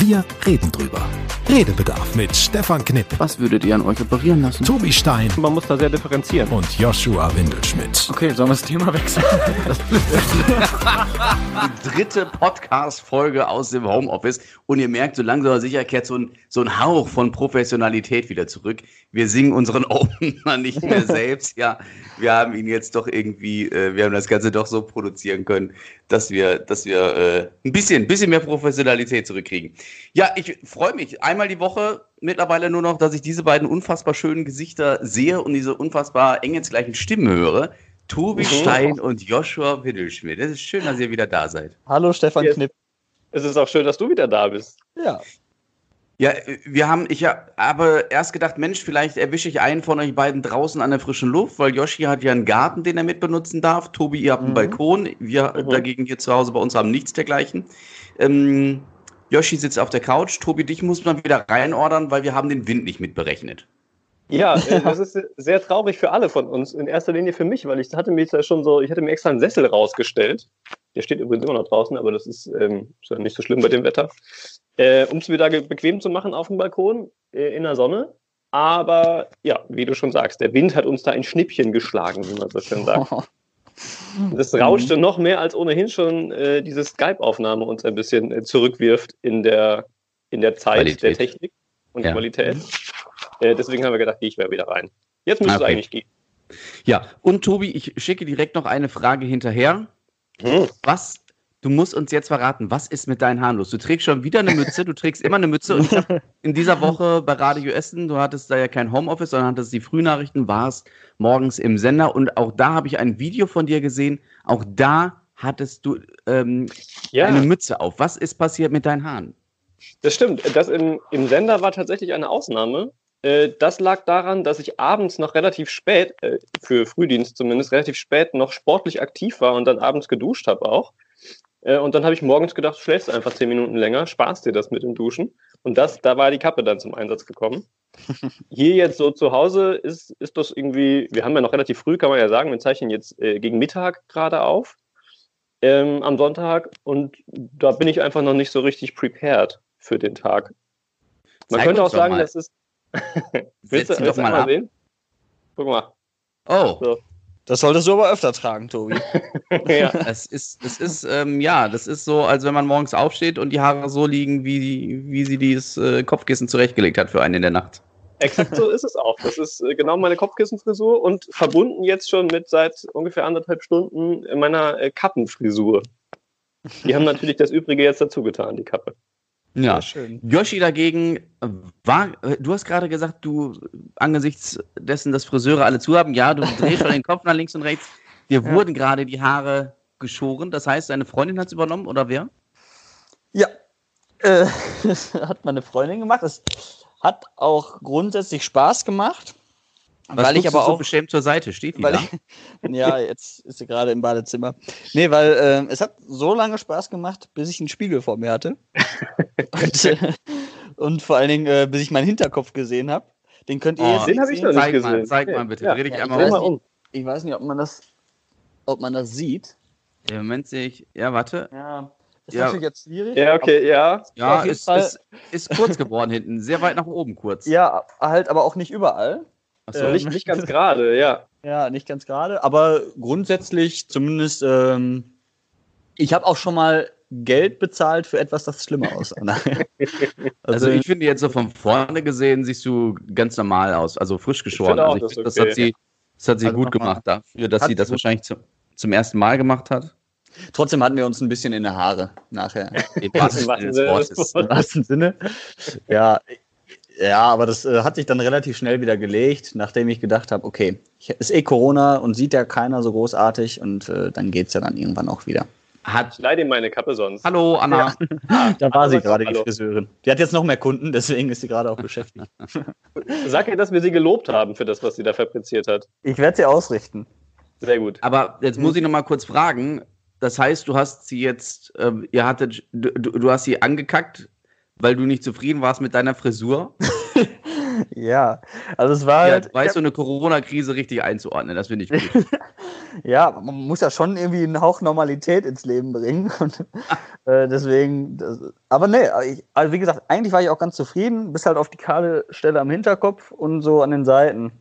Wir reden drüber. Redebedarf mit Stefan Knipp, Was würdet ihr an euch operieren lassen? Tobi Stein Man muss da sehr differenzieren. und Joshua Windelschmidt. Okay, sollen wir das Thema wechseln? die dritte Podcast-Folge aus dem Homeoffice. Und ihr merkt, so langsam aber sicher kehrt so ein, so ein Hauch von Professionalität wieder zurück. Wir singen unseren Opener nicht mehr selbst. Ja, wir haben ihn jetzt doch irgendwie, äh, wir haben das Ganze doch so produzieren können, dass wir, dass wir äh, ein bisschen, bisschen mehr Professionalität zurückkriegen. Ja, ich freue mich. Einmal die Woche mittlerweile nur noch, dass ich diese beiden unfassbar schönen Gesichter sehe und diese unfassbar engelsgleichen Stimmen höre. Tobi Stein und Joshua Widdelschmidt. Es ist schön, dass ihr wieder da seid. Hallo Stefan Yes. Knipp. Es ist auch schön, dass du wieder da bist. Ja. Ja, wir haben, ich habe erst gedacht, Mensch, vielleicht erwische ich einen von euch beiden draußen an der frischen Luft, weil Yoshi hat ja einen Garten, den er mitbenutzen darf. Tobi, ihr habt einen Mhm. Balkon. Wir Mhm. dagegen hier zu Hause bei uns haben nichts dergleichen. Ähm, Yoshi sitzt auf der Couch. Tobi, dich muss man wieder reinordern, weil wir haben den Wind nicht mitberechnet. Ja, äh, das ist sehr traurig für alle von uns. In erster Linie für mich, weil ich hatte mich da schon so, ich hatte mir extra einen Sessel rausgestellt. Der steht übrigens immer noch draußen, aber das ist, ähm, ist ja nicht so schlimm bei dem Wetter. Äh, um es mir da ge- bequem zu machen auf dem Balkon äh, in der Sonne. Aber ja, wie du schon sagst, der Wind hat uns da ein Schnippchen geschlagen, wie man so schön sagt. Das rauschte noch mehr als ohnehin schon äh, diese Skype-Aufnahme uns ein bisschen äh, zurückwirft in der, in der Zeit Qualität. der Technik und Ja. Qualität. Äh, deswegen haben wir gedacht, gehe ich mal wieder rein. Jetzt müsste Okay. es eigentlich gehen. Ja, und Tobi, ich schicke direkt noch eine Frage hinterher. Hm. Was, du musst uns jetzt verraten, was ist mit deinen Haaren los? Du trägst schon wieder eine Mütze, du trägst immer eine Mütze und in dieser Woche bei Radio Essen, du hattest da ja kein Homeoffice, sondern hattest die Frühnachrichten, warst morgens im Sender und auch da habe ich ein Video von dir gesehen. Auch da hattest du ähm, Ja, eine Mütze auf. Was ist passiert mit deinen Haaren? das stimmt. Das im, im Sender war tatsächlich eine Ausnahme. Äh, das lag daran, dass ich abends noch relativ spät, äh, für Frühdienst zumindest, relativ spät noch sportlich aktiv war und dann abends geduscht habe auch. Äh, und dann habe ich morgens gedacht, du schläfst einfach zehn Minuten länger, sparst dir das mit dem Duschen. Und das, da war die Kappe dann zum Einsatz gekommen. Hier jetzt so zu Hause ist, ist das irgendwie, wir haben ja noch relativ früh, kann man ja sagen, wir zeichnen jetzt äh, gegen Mittag gerade auf ähm, am Sonntag und da bin ich einfach noch nicht so richtig prepared für den Tag. Man Zeig könnte auch sagen, das ist. willst du, willst doch mal mal sehen? Guck mal. Oh, So. Das solltest du aber öfter tragen, Tobi. ja. es ist, es ist, ähm, ja, das ist so, als wenn man morgens aufsteht und die Haare so liegen, wie, wie sie dieses äh, Kopfkissen zurechtgelegt hat für einen in der Nacht. Exakt so ist es auch. Das ist äh, genau meine Kopfkissenfrisur und verbunden jetzt schon mit seit ungefähr anderthalb Stunden meiner äh, Kappenfrisur. Die haben natürlich das Übrige jetzt dazu getan, die Kappe. Ja. schön. Yoshi dagegen war, äh, du hast gerade gesagt, du angesichts dessen, dass Friseure alle zu haben, ja, du drehst schon den Kopf nach links und rechts. Dir Ja. wurden gerade die Haare geschoren. Das heißt, deine Freundin hat es übernommen oder wer? Ja. Äh, das hat meine Freundin gemacht. Das hat auch grundsätzlich Spaß gemacht. Was weil ich aber so auch. beschämt zur Seite steht die da? ich, ja, jetzt ist sie gerade im Badezimmer. Nee, weil äh, es hat so lange Spaß gemacht, bis ich einen Spiegel vor mir hatte. und, äh, und vor allen Dingen, äh, bis ich meinen Hinterkopf gesehen habe. Den könnt ihr Oh, jetzt Den nicht habe ich sehen. noch nicht Zeig mal, gesehen. zeig mal bitte. Ja. Dreh dich Ja, einmal ich um. mal um. Ich weiß nicht, ob man das, ob man das sieht. Im Moment sehe ich, ja, warte. Ja. Ist Ja. natürlich jetzt schwierig. Ja, okay, ja. Ja, ist, ist, ist kurz geworden hinten, sehr weit nach oben kurz. Ja, halt aber auch nicht überall. Achso. äh, Nicht, nicht ganz gerade, ja. Ja, nicht ganz gerade, aber grundsätzlich zumindest, ähm, ich habe auch schon mal Geld bezahlt für etwas, das schlimmer aussah. Also ich finde jetzt so von vorne gesehen siehst du ganz normal aus, also frisch geschoren. Also ich das find, ist das hat okay. sie, das hat sie Also gut gemacht dafür, dass sie das wahrscheinlich zum, zum ersten Mal gemacht hat. trotzdem hatten wir uns ein bisschen in der Haare nachher. Im wahrsten Sinne. Ja, ja, aber das äh, hat sich dann relativ schnell wieder gelegt, nachdem ich gedacht habe, okay, ich, ist eh Corona und sieht ja keiner so großartig und äh, dann geht's ja dann irgendwann auch wieder. Hat. Ich leih ihm meine Kappe sonst. Hallo Anna. Da war sie aber- gerade, die. Friseurin. Die hat jetzt noch mehr Kunden, deswegen ist sie gerade auch beschäftigt. Sag ihr, dass wir sie gelobt haben für das, was sie da fabriziert hat. Ich werde sie ausrichten. Sehr gut. Aber jetzt muss ich noch mal kurz fragen. Das heißt, du hast sie jetzt, ähm, ihr hattet, du du hast sie angekackt, weil du nicht zufrieden warst mit deiner Frisur. Ja, also es war Ja, halt, weißt du, eine Corona-Krise richtig einzuordnen, das finde ich gut. ja, man muss ja schon irgendwie einen Hauch Normalität ins Leben bringen. Und, äh, deswegen, das, aber nee, ich, also wie gesagt, eigentlich war ich auch ganz zufrieden, bis halt auf die kahle Stelle am Hinterkopf und so an den Seiten.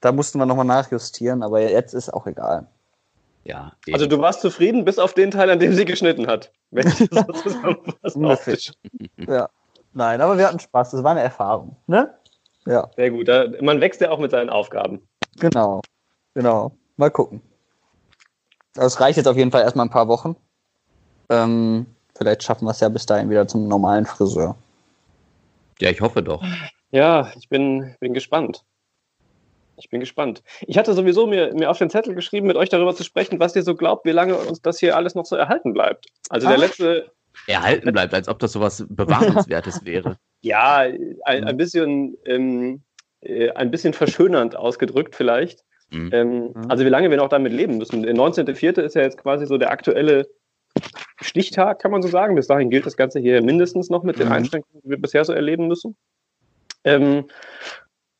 Da mussten wir nochmal nachjustieren, aber jetzt ist auch egal. Ja, Also du warst zufrieden, bis auf den Teil, an dem sie geschnitten hat. Wenn ich das so zusammenfasse. Ja. Nein, aber wir hatten Spaß, das war eine Erfahrung. Ne? Ja, Sehr gut. Da, man wächst ja auch mit seinen Aufgaben. genau. Genau. Mal gucken. Das reicht jetzt auf jeden Fall erstmal ein paar Wochen. Ähm, vielleicht schaffen wir es ja bis dahin wieder zum normalen Friseur. ja, ich hoffe doch. Ja, ich bin, bin gespannt. Ich bin gespannt. Ich hatte sowieso mir, mir auf den Zettel geschrieben, mit euch darüber zu sprechen, was ihr so glaubt, wie lange uns das hier alles noch so erhalten bleibt. Also der Ah. letzte, Erhalten bleibt, als ob das sowas Bewahrenswertes wäre. ja, ein, ein bisschen, ähm, äh, ein bisschen verschönernd ausgedrückt vielleicht. Mhm. Ähm, Mhm. Also wie lange wir noch damit leben müssen. Der 19.04. ist ja jetzt quasi so der aktuelle Stichtag, kann man so sagen. Bis dahin gilt das Ganze hier mindestens noch mit den Mhm. Einschränkungen, die wir bisher so erleben müssen. Ähm,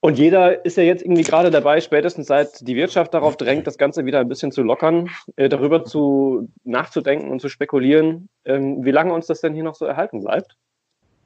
und jeder ist ja jetzt irgendwie gerade dabei, spätestens seit die Wirtschaft darauf drängt, das Ganze wieder ein bisschen zu lockern, äh, darüber zu nachzudenken und zu spekulieren, ähm, wie lange uns das denn hier noch so erhalten bleibt.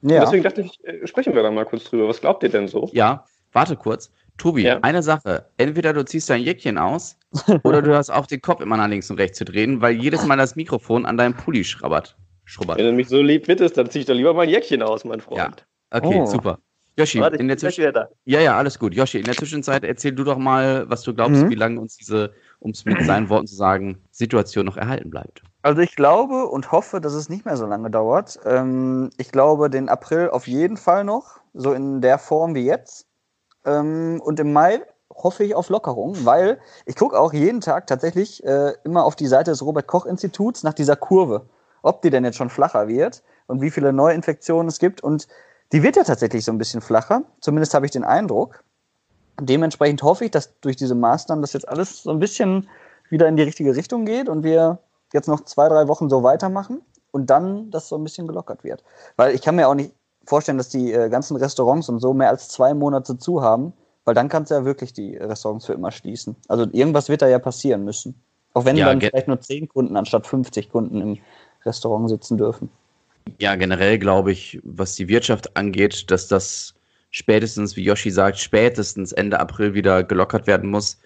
Und Ja. Deswegen dachte ich, äh, sprechen wir da mal kurz drüber. Was glaubt ihr denn so? Ja, warte kurz. Tobi, Ja. eine Sache. Entweder du ziehst dein Jäckchen aus oder du hast auch den Kopf immer nach links und rechts zu drehen, weil jedes Mal das Mikrofon an deinem Pulli schrabbert. schrubbert. Wenn du mich so lieb bittest, dann zieh ich doch lieber mein Jäckchen aus, mein Freund. Okay, Oh. super. Yoshi, Warte, ich in der bin gleich Zwischen wieder da. ja, ja, alles gut. Yoshi, in der Zwischenzeit erzähl du doch mal, was du glaubst, Mhm. wie lange uns diese, um es mit seinen Worten zu sagen, Situation noch erhalten bleibt. Also ich glaube und hoffe, dass es nicht mehr so lange dauert. Ähm, ich glaube den April auf jeden Fall noch, so in der Form wie jetzt. Ähm, und im Mai hoffe ich auf Lockerung, weil ich gucke auch jeden Tag tatsächlich äh, immer auf die Seite des Robert-Koch-Instituts nach dieser Kurve, ob die denn jetzt schon flacher wird und wie viele Neuinfektionen es gibt. Und die wird ja tatsächlich so ein bisschen flacher, zumindest habe ich den Eindruck. Dementsprechend hoffe ich, dass durch diese Maßnahmen das jetzt alles so ein bisschen wieder in die richtige Richtung geht und wir jetzt noch zwei, drei Wochen so weitermachen und dann das so ein bisschen gelockert wird. Weil ich kann mir auch nicht vorstellen, dass die äh, ganzen Restaurants und so mehr als zwei Monate zu haben, weil dann kannst du ja wirklich die Restaurants für immer schließen. Also irgendwas wird da ja passieren müssen. Auch wenn Ja, dann vielleicht nur zehn Kunden anstatt 50 Kunden im Restaurant sitzen dürfen. Ja, generell glaube ich, was die Wirtschaft angeht, dass das spätestens, wie Yoshi sagt, spätestens Ende April wieder gelockert werden muss,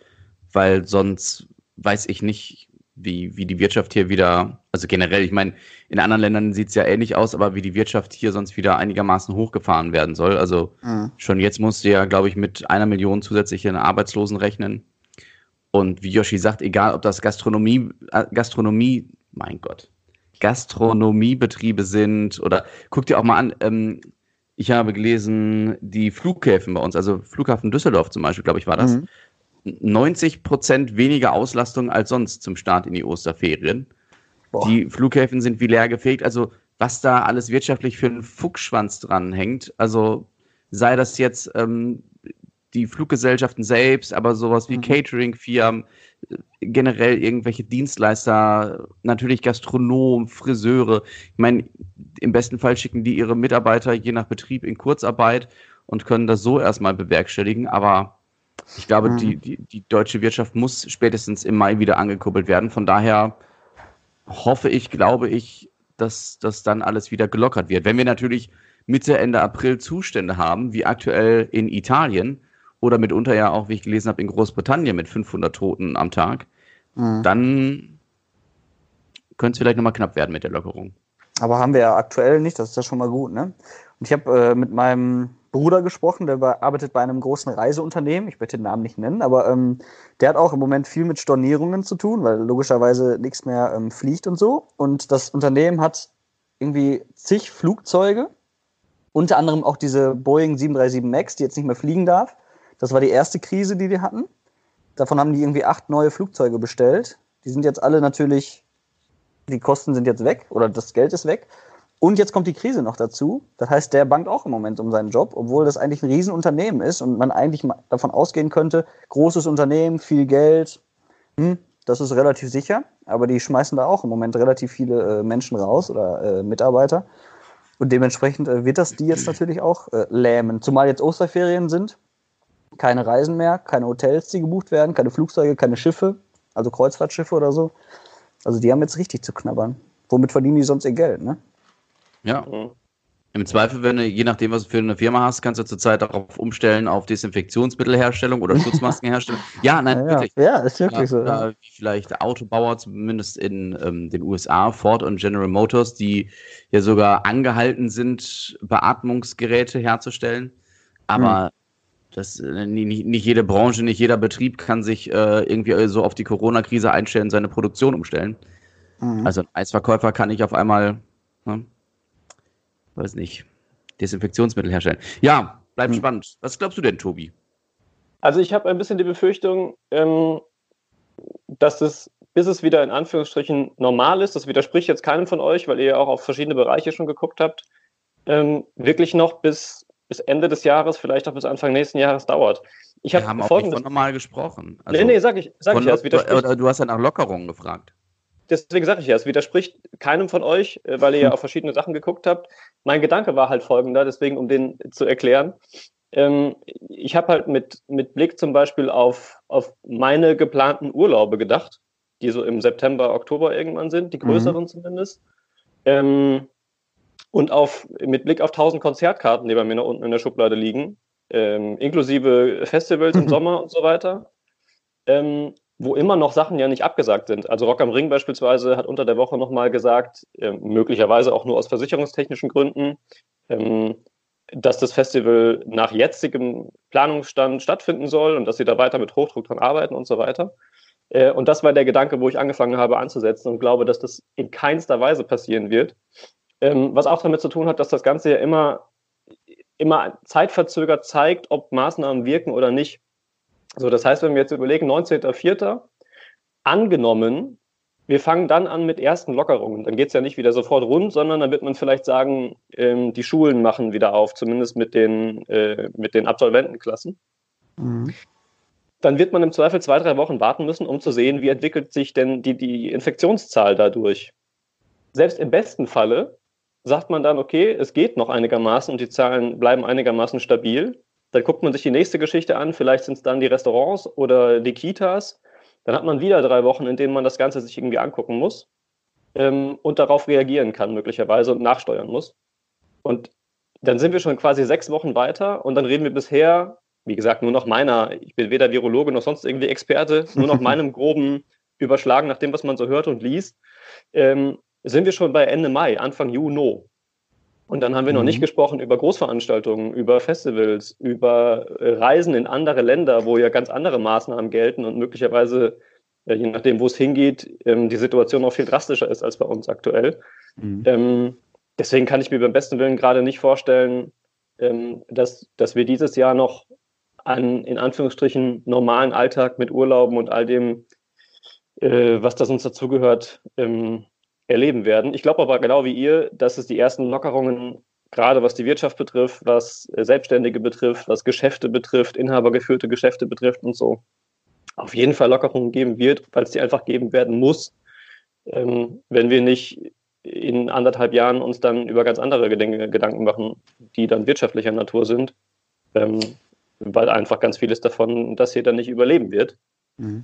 weil sonst weiß ich nicht, wie, wie die Wirtschaft hier wieder, also generell, ich meine, in anderen Ländern sieht es ja ähnlich aus, aber wie die Wirtschaft hier sonst wieder einigermaßen hochgefahren werden soll. Also schon jetzt musst du ja, glaube ich, mit einer Million zusätzlichen Arbeitslosen rechnen. Und wie Yoshi sagt, egal ob das Gastronomie, äh, Gastronomie, mein Gott, Gastronomiebetriebe sind oder guck dir auch mal an, ähm, ich habe gelesen, die Flughäfen bei uns, also Flughafen Düsseldorf zum Beispiel, glaube ich, war das, Mhm. 90 Prozent weniger Auslastung als sonst zum Start in die Osterferien. Boah. Die Flughäfen sind wie leer gefegt. Also, was da alles wirtschaftlich für einen Fuchsschwanz dran hängt, also sei das jetzt ähm, die Fluggesellschaften selbst, aber sowas wie Mhm. Catering-Firmen, äh, generell irgendwelche Dienstleister, natürlich Gastronomen, Friseure. Ich meine, im besten Fall schicken die ihre Mitarbeiter je nach Betrieb in Kurzarbeit und können das so erstmal bewerkstelligen, aber ich glaube, Mhm. die, die, die deutsche Wirtschaft muss spätestens im Mai wieder angekuppelt werden. Von daher hoffe ich, glaube ich, dass das dann alles wieder gelockert wird. Wenn wir natürlich Mitte, Ende April Zustände haben, wie aktuell in Italien oder mitunter ja auch, wie ich gelesen habe, in Großbritannien mit 500 Toten am Tag, Mhm. dann könnte es vielleicht nochmal knapp werden mit der Lockerung. Aber haben wir ja aktuell nicht, das ist ja schon mal gut, ne? Und ich habe äh, mit meinem Bruder gesprochen, der bei, arbeitet bei einem großen Reiseunternehmen, ich werde den Namen nicht nennen, aber ähm, der hat auch im Moment viel mit Stornierungen zu tun, weil logischerweise nichts mehr ähm, fliegt und so. Und das Unternehmen hat irgendwie zig Flugzeuge, unter anderem auch diese Boeing 737 MAX, die jetzt nicht mehr fliegen darf. Das war die erste Krise, die die hatten. Davon haben die irgendwie acht neue Flugzeuge bestellt. Die sind jetzt alle natürlich die Kosten sind jetzt weg oder das Geld ist weg. Und jetzt kommt die Krise noch dazu. Das heißt, der bangt auch im Moment um seinen Job, obwohl das eigentlich ein Riesenunternehmen ist und man eigentlich davon ausgehen könnte, großes Unternehmen, viel Geld, hm, das ist relativ sicher. Aber die schmeißen da auch im Moment relativ viele äh, Menschen raus oder äh, Mitarbeiter. Und dementsprechend äh, wird das die jetzt natürlich auch äh, lähmen. Zumal jetzt Osterferien sind, keine Reisen mehr, keine Hotels, die gebucht werden, keine Flugzeuge, keine Schiffe. also Kreuzfahrtschiffe oder so. Also die haben jetzt richtig zu knabbern. Womit verdienen die sonst ihr Geld, ne? Ja. Mhm. Im Zweifel, wenn du, je nachdem, was du für eine Firma hast, kannst du zurzeit darauf umstellen auf Desinfektionsmittelherstellung oder Schutzmaskenherstellung. ja, nein, ja, wirklich. ja, ist wirklich Ja, so. wie vielleicht Autobauer, zumindest in ähm, den USA, Ford und General Motors, die ja sogar angehalten sind, Beatmungsgeräte herzustellen. Aber das, äh, nicht, nicht jede Branche, nicht jeder Betrieb kann sich äh, irgendwie so auf die Corona-Krise einstellen, seine Produktion umstellen. Mhm. Also ein Eisverkäufer kann nicht auf einmal, ne, weiß nicht, Desinfektionsmittel herstellen. Ja, bleibt Hm. spannend. Was glaubst du denn, Tobi? Also ich habe ein bisschen die Befürchtung, ähm, dass es, bis es wieder in Anführungsstrichen normal ist, das widerspricht jetzt keinem von euch, weil ihr ja auch auf verschiedene Bereiche schon geguckt habt, ähm, wirklich noch bis, bis Ende des Jahres, vielleicht auch bis Anfang nächsten Jahres dauert. Ich Wir habe haben auch nicht von normal gesprochen. nee, nee, sag ich, sag ich ja, es du hast ja nach Lockerungen gefragt. deswegen sage ich ja, es widerspricht keinem von euch, äh, weil ihr ja auf verschiedene Sachen geguckt habt. Mein Gedanke war halt folgender, deswegen, um den zu erklären. Ähm, ich habe halt mit, mit Blick zum Beispiel auf, auf meine geplanten Urlaube gedacht, die so im September, Oktober irgendwann sind, die größeren zumindest. Ähm, und auf, mit Blick auf 1000 Konzertkarten, die bei mir noch unten in der Schublade liegen, ähm, inklusive Festivals im Sommer und so weiter, ähm, wo immer noch Sachen ja nicht abgesagt sind. Also Rock am Ring beispielsweise hat unter der Woche nochmal gesagt, äh, möglicherweise auch nur aus versicherungstechnischen Gründen, ähm, dass das Festival nach jetzigem Planungsstand stattfinden soll und dass sie da weiter mit Hochdruck dran arbeiten und so weiter. Äh, und das war der Gedanke, wo ich angefangen habe anzusetzen und glaube, dass das in keinster Weise passieren wird. Ähm, was auch damit zu tun hat, dass das Ganze ja immer, immer zeitverzögert zeigt, ob Maßnahmen wirken oder nicht. So, das heißt, wenn wir jetzt überlegen, 19.04. angenommen, wir fangen dann an mit ersten Lockerungen. Dann geht es ja nicht wieder sofort rund, sondern dann wird man vielleicht sagen, ähm, die Schulen machen wieder auf, zumindest mit den, äh, mit den Absolventenklassen. Mhm. Dann wird man im Zweifel zwei, drei Wochen warten müssen, um zu sehen, wie entwickelt sich denn die, die Infektionszahl dadurch. Selbst im besten Falle sagt man dann, okay, es geht noch einigermaßen und die Zahlen bleiben einigermaßen stabil. Dann guckt man sich die nächste Geschichte an, vielleicht sind es dann die Restaurants oder die Kitas. Dann hat man wieder drei Wochen, in denen man das Ganze sich irgendwie angucken muss ähm, und darauf reagieren kann, möglicherweise und nachsteuern muss. Und dann sind wir schon quasi sechs Wochen weiter und dann reden wir bisher, wie gesagt, nur noch meiner, ich bin weder Virologe noch sonst irgendwie Experte, nur noch meinem groben Überschlagen nach dem, was man so hört und liest, ähm, sind wir schon bei Ende Mai, Anfang Juni. Und dann haben wir noch Mhm. nicht gesprochen über Großveranstaltungen, über Festivals, über äh, Reisen in andere Länder, wo ja ganz andere Maßnahmen gelten und möglicherweise, äh, je nachdem, wo es hingeht, ähm, die Situation noch viel drastischer ist als bei uns aktuell. Mhm. Ähm, deswegen kann ich mir beim besten Willen gerade nicht vorstellen, ähm, dass, dass wir dieses Jahr noch einen in Anführungsstrichen normalen Alltag mit Urlauben und all dem, äh, was das uns dazugehört, ähm, erleben werden. Ich glaube aber genau wie ihr, dass es die ersten Lockerungen, gerade was die Wirtschaft betrifft, was äh, Selbstständige betrifft, was Geschäfte betrifft, inhabergeführte Geschäfte betrifft und so, auf jeden Fall Lockerungen geben wird, weil es die einfach geben werden muss, ähm, wenn wir nicht in anderthalb Jahren uns dann über ganz andere Gedenke, Gedanken machen, die dann wirtschaftlicher Natur sind, ähm, weil einfach ganz vieles davon das hier dann nicht überleben wird. Mhm.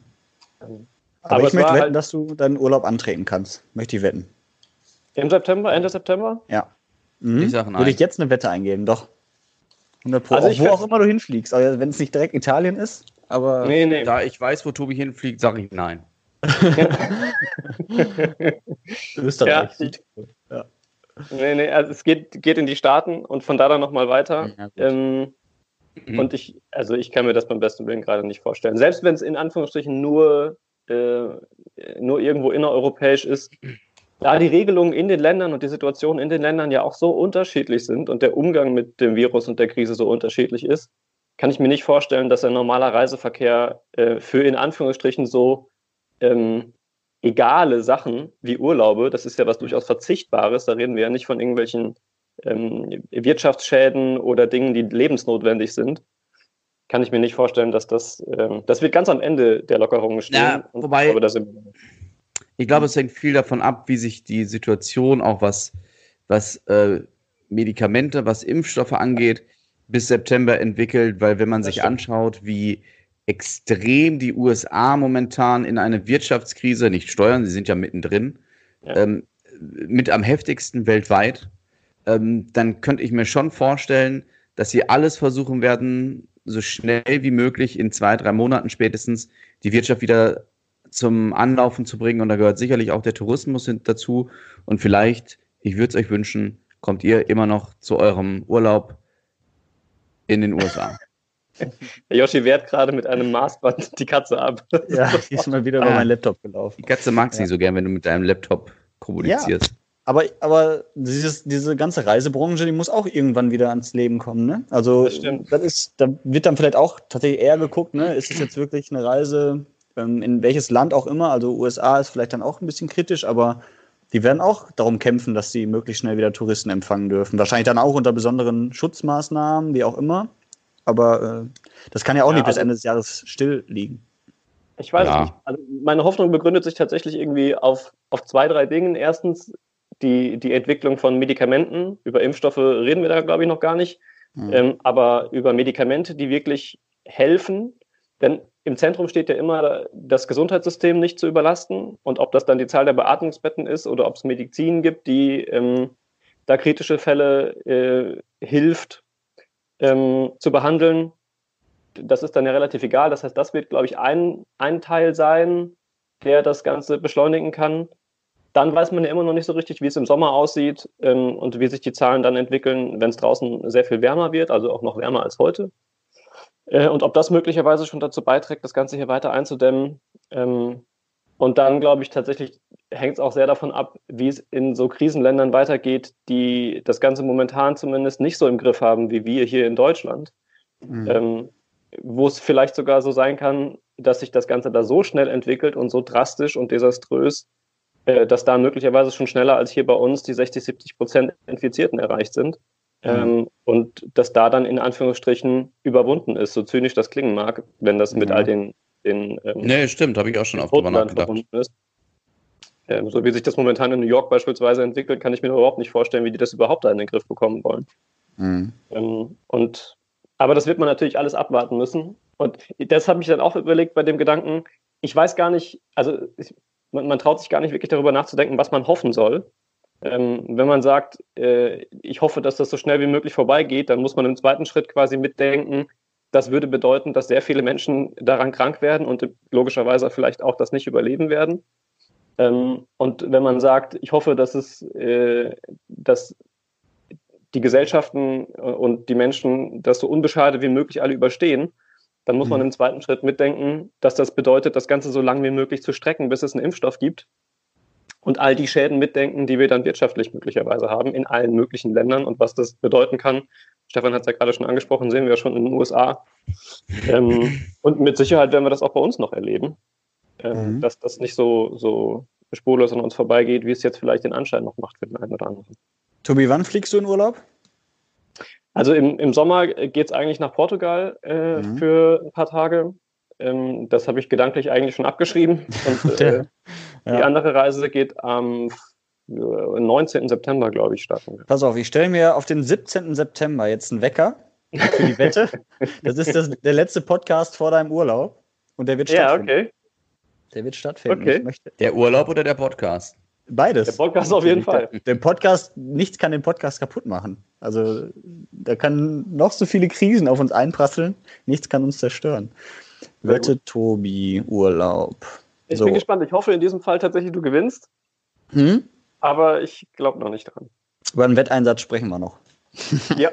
Ähm, Aber, Aber ich es möchte war wetten, halt- dass du deinen Urlaub antreten kannst. Möchte ich wetten. Im September, Ende September? Ja. Mhm. Ich sag nein. Würde ich jetzt eine Wette eingeben, doch. 100 Pro. Also auch wo auch immer du hinfliegst. Also wenn es nicht direkt Italien ist, aber Nee, nee. Da ich weiß, wo Tobi hinfliegt, sage ich nein. Österreich. Ja. Nee, nee, also es geht, geht in die Staaten und von da dann nochmal weiter. Ja, ähm, Mhm. Und ich, also ich kann mir das beim besten Willen gerade nicht vorstellen. Selbst wenn es in Anführungsstrichen nur, äh, nur irgendwo innereuropäisch ist, da die Regelungen in den Ländern und die Situation in den Ländern ja auch so unterschiedlich sind und der Umgang mit dem Virus und der Krise so unterschiedlich ist, kann ich mir nicht vorstellen, dass ein normaler Reiseverkehr äh, für in Anführungsstrichen so ähm, egale Sachen wie Urlaube, das ist ja was durchaus Verzichtbares, da reden wir ja nicht von irgendwelchen ähm, Wirtschaftsschäden oder Dingen, die lebensnotwendig sind, kann ich mir nicht vorstellen, dass das, ähm, das wird ganz am Ende der Lockerungen stehen. Ja, Und wobei- ich glaube, da sind wir. Ich glaube, es hängt viel davon ab, wie sich die Situation auch was, was äh, Medikamente, was Impfstoffe angeht, bis September entwickelt, weil wenn man sich anschaut, wie extrem die USA momentan in eine Wirtschaftskrise, nicht steuern, sie sind ja mittendrin, ja. Ähm, mit am heftigsten weltweit, ähm, dann könnte ich mir schon vorstellen, dass sie alles versuchen werden, so schnell wie möglich in zwei, drei Monaten spätestens die Wirtschaft wieder zum Anlaufen zu bringen. Und da gehört sicherlich auch der Tourismus dazu. Und vielleicht, ich würde es euch wünschen, kommt ihr immer noch zu eurem Urlaub in den USA. Yoshi wehrt gerade mit einem Maßband die Katze ab. Ja, die ist mal wieder ah, über meinen Laptop gelaufen. Die Katze mag es ja. nicht so gern, wenn du mit deinem Laptop kommunizierst. Ja, aber, aber dieses, diese ganze Reisebranche, die muss auch irgendwann wieder ans Leben kommen. Ne? Also das, das ist, da wird dann vielleicht auch tatsächlich eher geguckt, ne? ist es jetzt wirklich eine Reise ähm, in welches Land auch immer? Also USA ist vielleicht dann auch ein bisschen kritisch, aber die werden auch darum kämpfen, dass sie möglichst schnell wieder Touristen empfangen dürfen. Wahrscheinlich dann auch unter besonderen Schutzmaßnahmen, wie auch immer. Aber äh, das kann ja auch ja, nicht bis also, Ende des Jahres still liegen. Ich weiß ja. nicht. Also meine Hoffnung begründet sich tatsächlich irgendwie auf, auf zwei, drei Dingen. Erstens die, die Entwicklung von Medikamenten. Über Impfstoffe reden wir da, glaube ich, noch gar nicht. Mhm. Ähm, aber über Medikamente, die wirklich helfen. Denn im Zentrum steht ja immer, das Gesundheitssystem nicht zu überlasten. Und ob das dann die Zahl der Beatmungsbetten ist oder ob es Medizin gibt, die ähm, da kritische Fälle äh, hilft ähm, zu behandeln, das ist dann ja relativ egal. Das heißt, das wird, glaube ich, ein, ein Teil sein, der das Ganze beschleunigen kann. Dann weiß man ja immer noch nicht so richtig, wie es im Sommer aussieht ähm, und wie sich die Zahlen dann entwickeln, wenn es draußen sehr viel wärmer wird, also auch noch wärmer als heute. Äh, und ob das möglicherweise schon dazu beiträgt, das Ganze hier weiter einzudämmen. Ähm, und dann, glaube ich, tatsächlich hängt es auch sehr davon ab, wie es in so Krisenländern weitergeht, die das Ganze momentan zumindest nicht so im Griff haben wie wir hier in Deutschland. Mhm. Ähm, wo es vielleicht sogar so sein kann, dass sich das Ganze da so schnell entwickelt und so drastisch und desaströs, dass da möglicherweise schon schneller als hier bei uns die 60, 70 Prozent Infizierten erreicht sind. Mhm. Ähm, und dass da dann in Anführungsstrichen überwunden ist, so zynisch das klingen mag, wenn das mit mhm. all den. den ähm, nee, stimmt, habe ich auch schon oft drüber nachgedacht. Ist. Ähm, so wie sich das momentan in New York beispielsweise entwickelt, kann ich mir überhaupt nicht vorstellen, wie die das überhaupt da in den Griff bekommen wollen. Mhm. Ähm, und, aber das wird man natürlich alles abwarten müssen. Und das habe ich dann auch überlegt bei dem Gedanken, ich weiß gar nicht, also ich, man, man, traut sich gar nicht wirklich darüber nachzudenken, was man hoffen soll. Ähm, wenn man sagt, äh, ich hoffe, dass das so schnell wie möglich vorbeigeht, dann muss man im zweiten Schritt quasi mitdenken, das würde bedeuten, dass sehr viele Menschen daran krank werden und logischerweise vielleicht auch das nicht überleben werden. Ähm, und wenn man sagt, ich hoffe, dass es, äh, dass die Gesellschaften und die Menschen das so unbeschadet wie möglich alle überstehen, dann muss man mhm. im zweiten Schritt mitdenken, dass das bedeutet, das Ganze so lange wie möglich zu strecken, bis es einen Impfstoff gibt und all die Schäden mitdenken, die wir dann wirtschaftlich möglicherweise haben in allen möglichen Ländern und was das bedeuten kann. Stefan hat es ja gerade schon angesprochen, sehen wir schon in den USA. Ähm, und mit Sicherheit werden wir das auch bei uns noch erleben, ähm, mhm. dass das nicht so, so spurlos an uns vorbeigeht, wie es jetzt vielleicht den Anschein noch macht für den einen oder anderen. Tobi, wann fliegst du in Urlaub? Also im, im Sommer geht es eigentlich nach Portugal äh, mhm. für ein paar Tage. Ähm, das habe ich gedanklich eigentlich schon abgeschrieben. Und, äh, ja. Die andere Reise geht am 19. September, glaube ich, starten. Pass auf, ich stelle mir auf den 17. September jetzt einen Wecker für die Wette. Das ist das, der letzte Podcast vor deinem Urlaub. Und der wird stattfinden. Ja, okay. Der wird stattfinden. Okay. Der Urlaub oder der Podcast? Beides. Der Podcast auf jeden Fall. Der Podcast, nichts kann den Podcast kaputt machen. Also da kann noch so viele Krisen auf uns einprasseln, nichts kann uns zerstören. Wette Tobi, Urlaub. Ich so. bin gespannt. Ich hoffe in diesem Fall tatsächlich, du gewinnst. Hm? Aber ich glaube noch nicht dran. Über einen Wetteinsatz sprechen wir noch. Ja.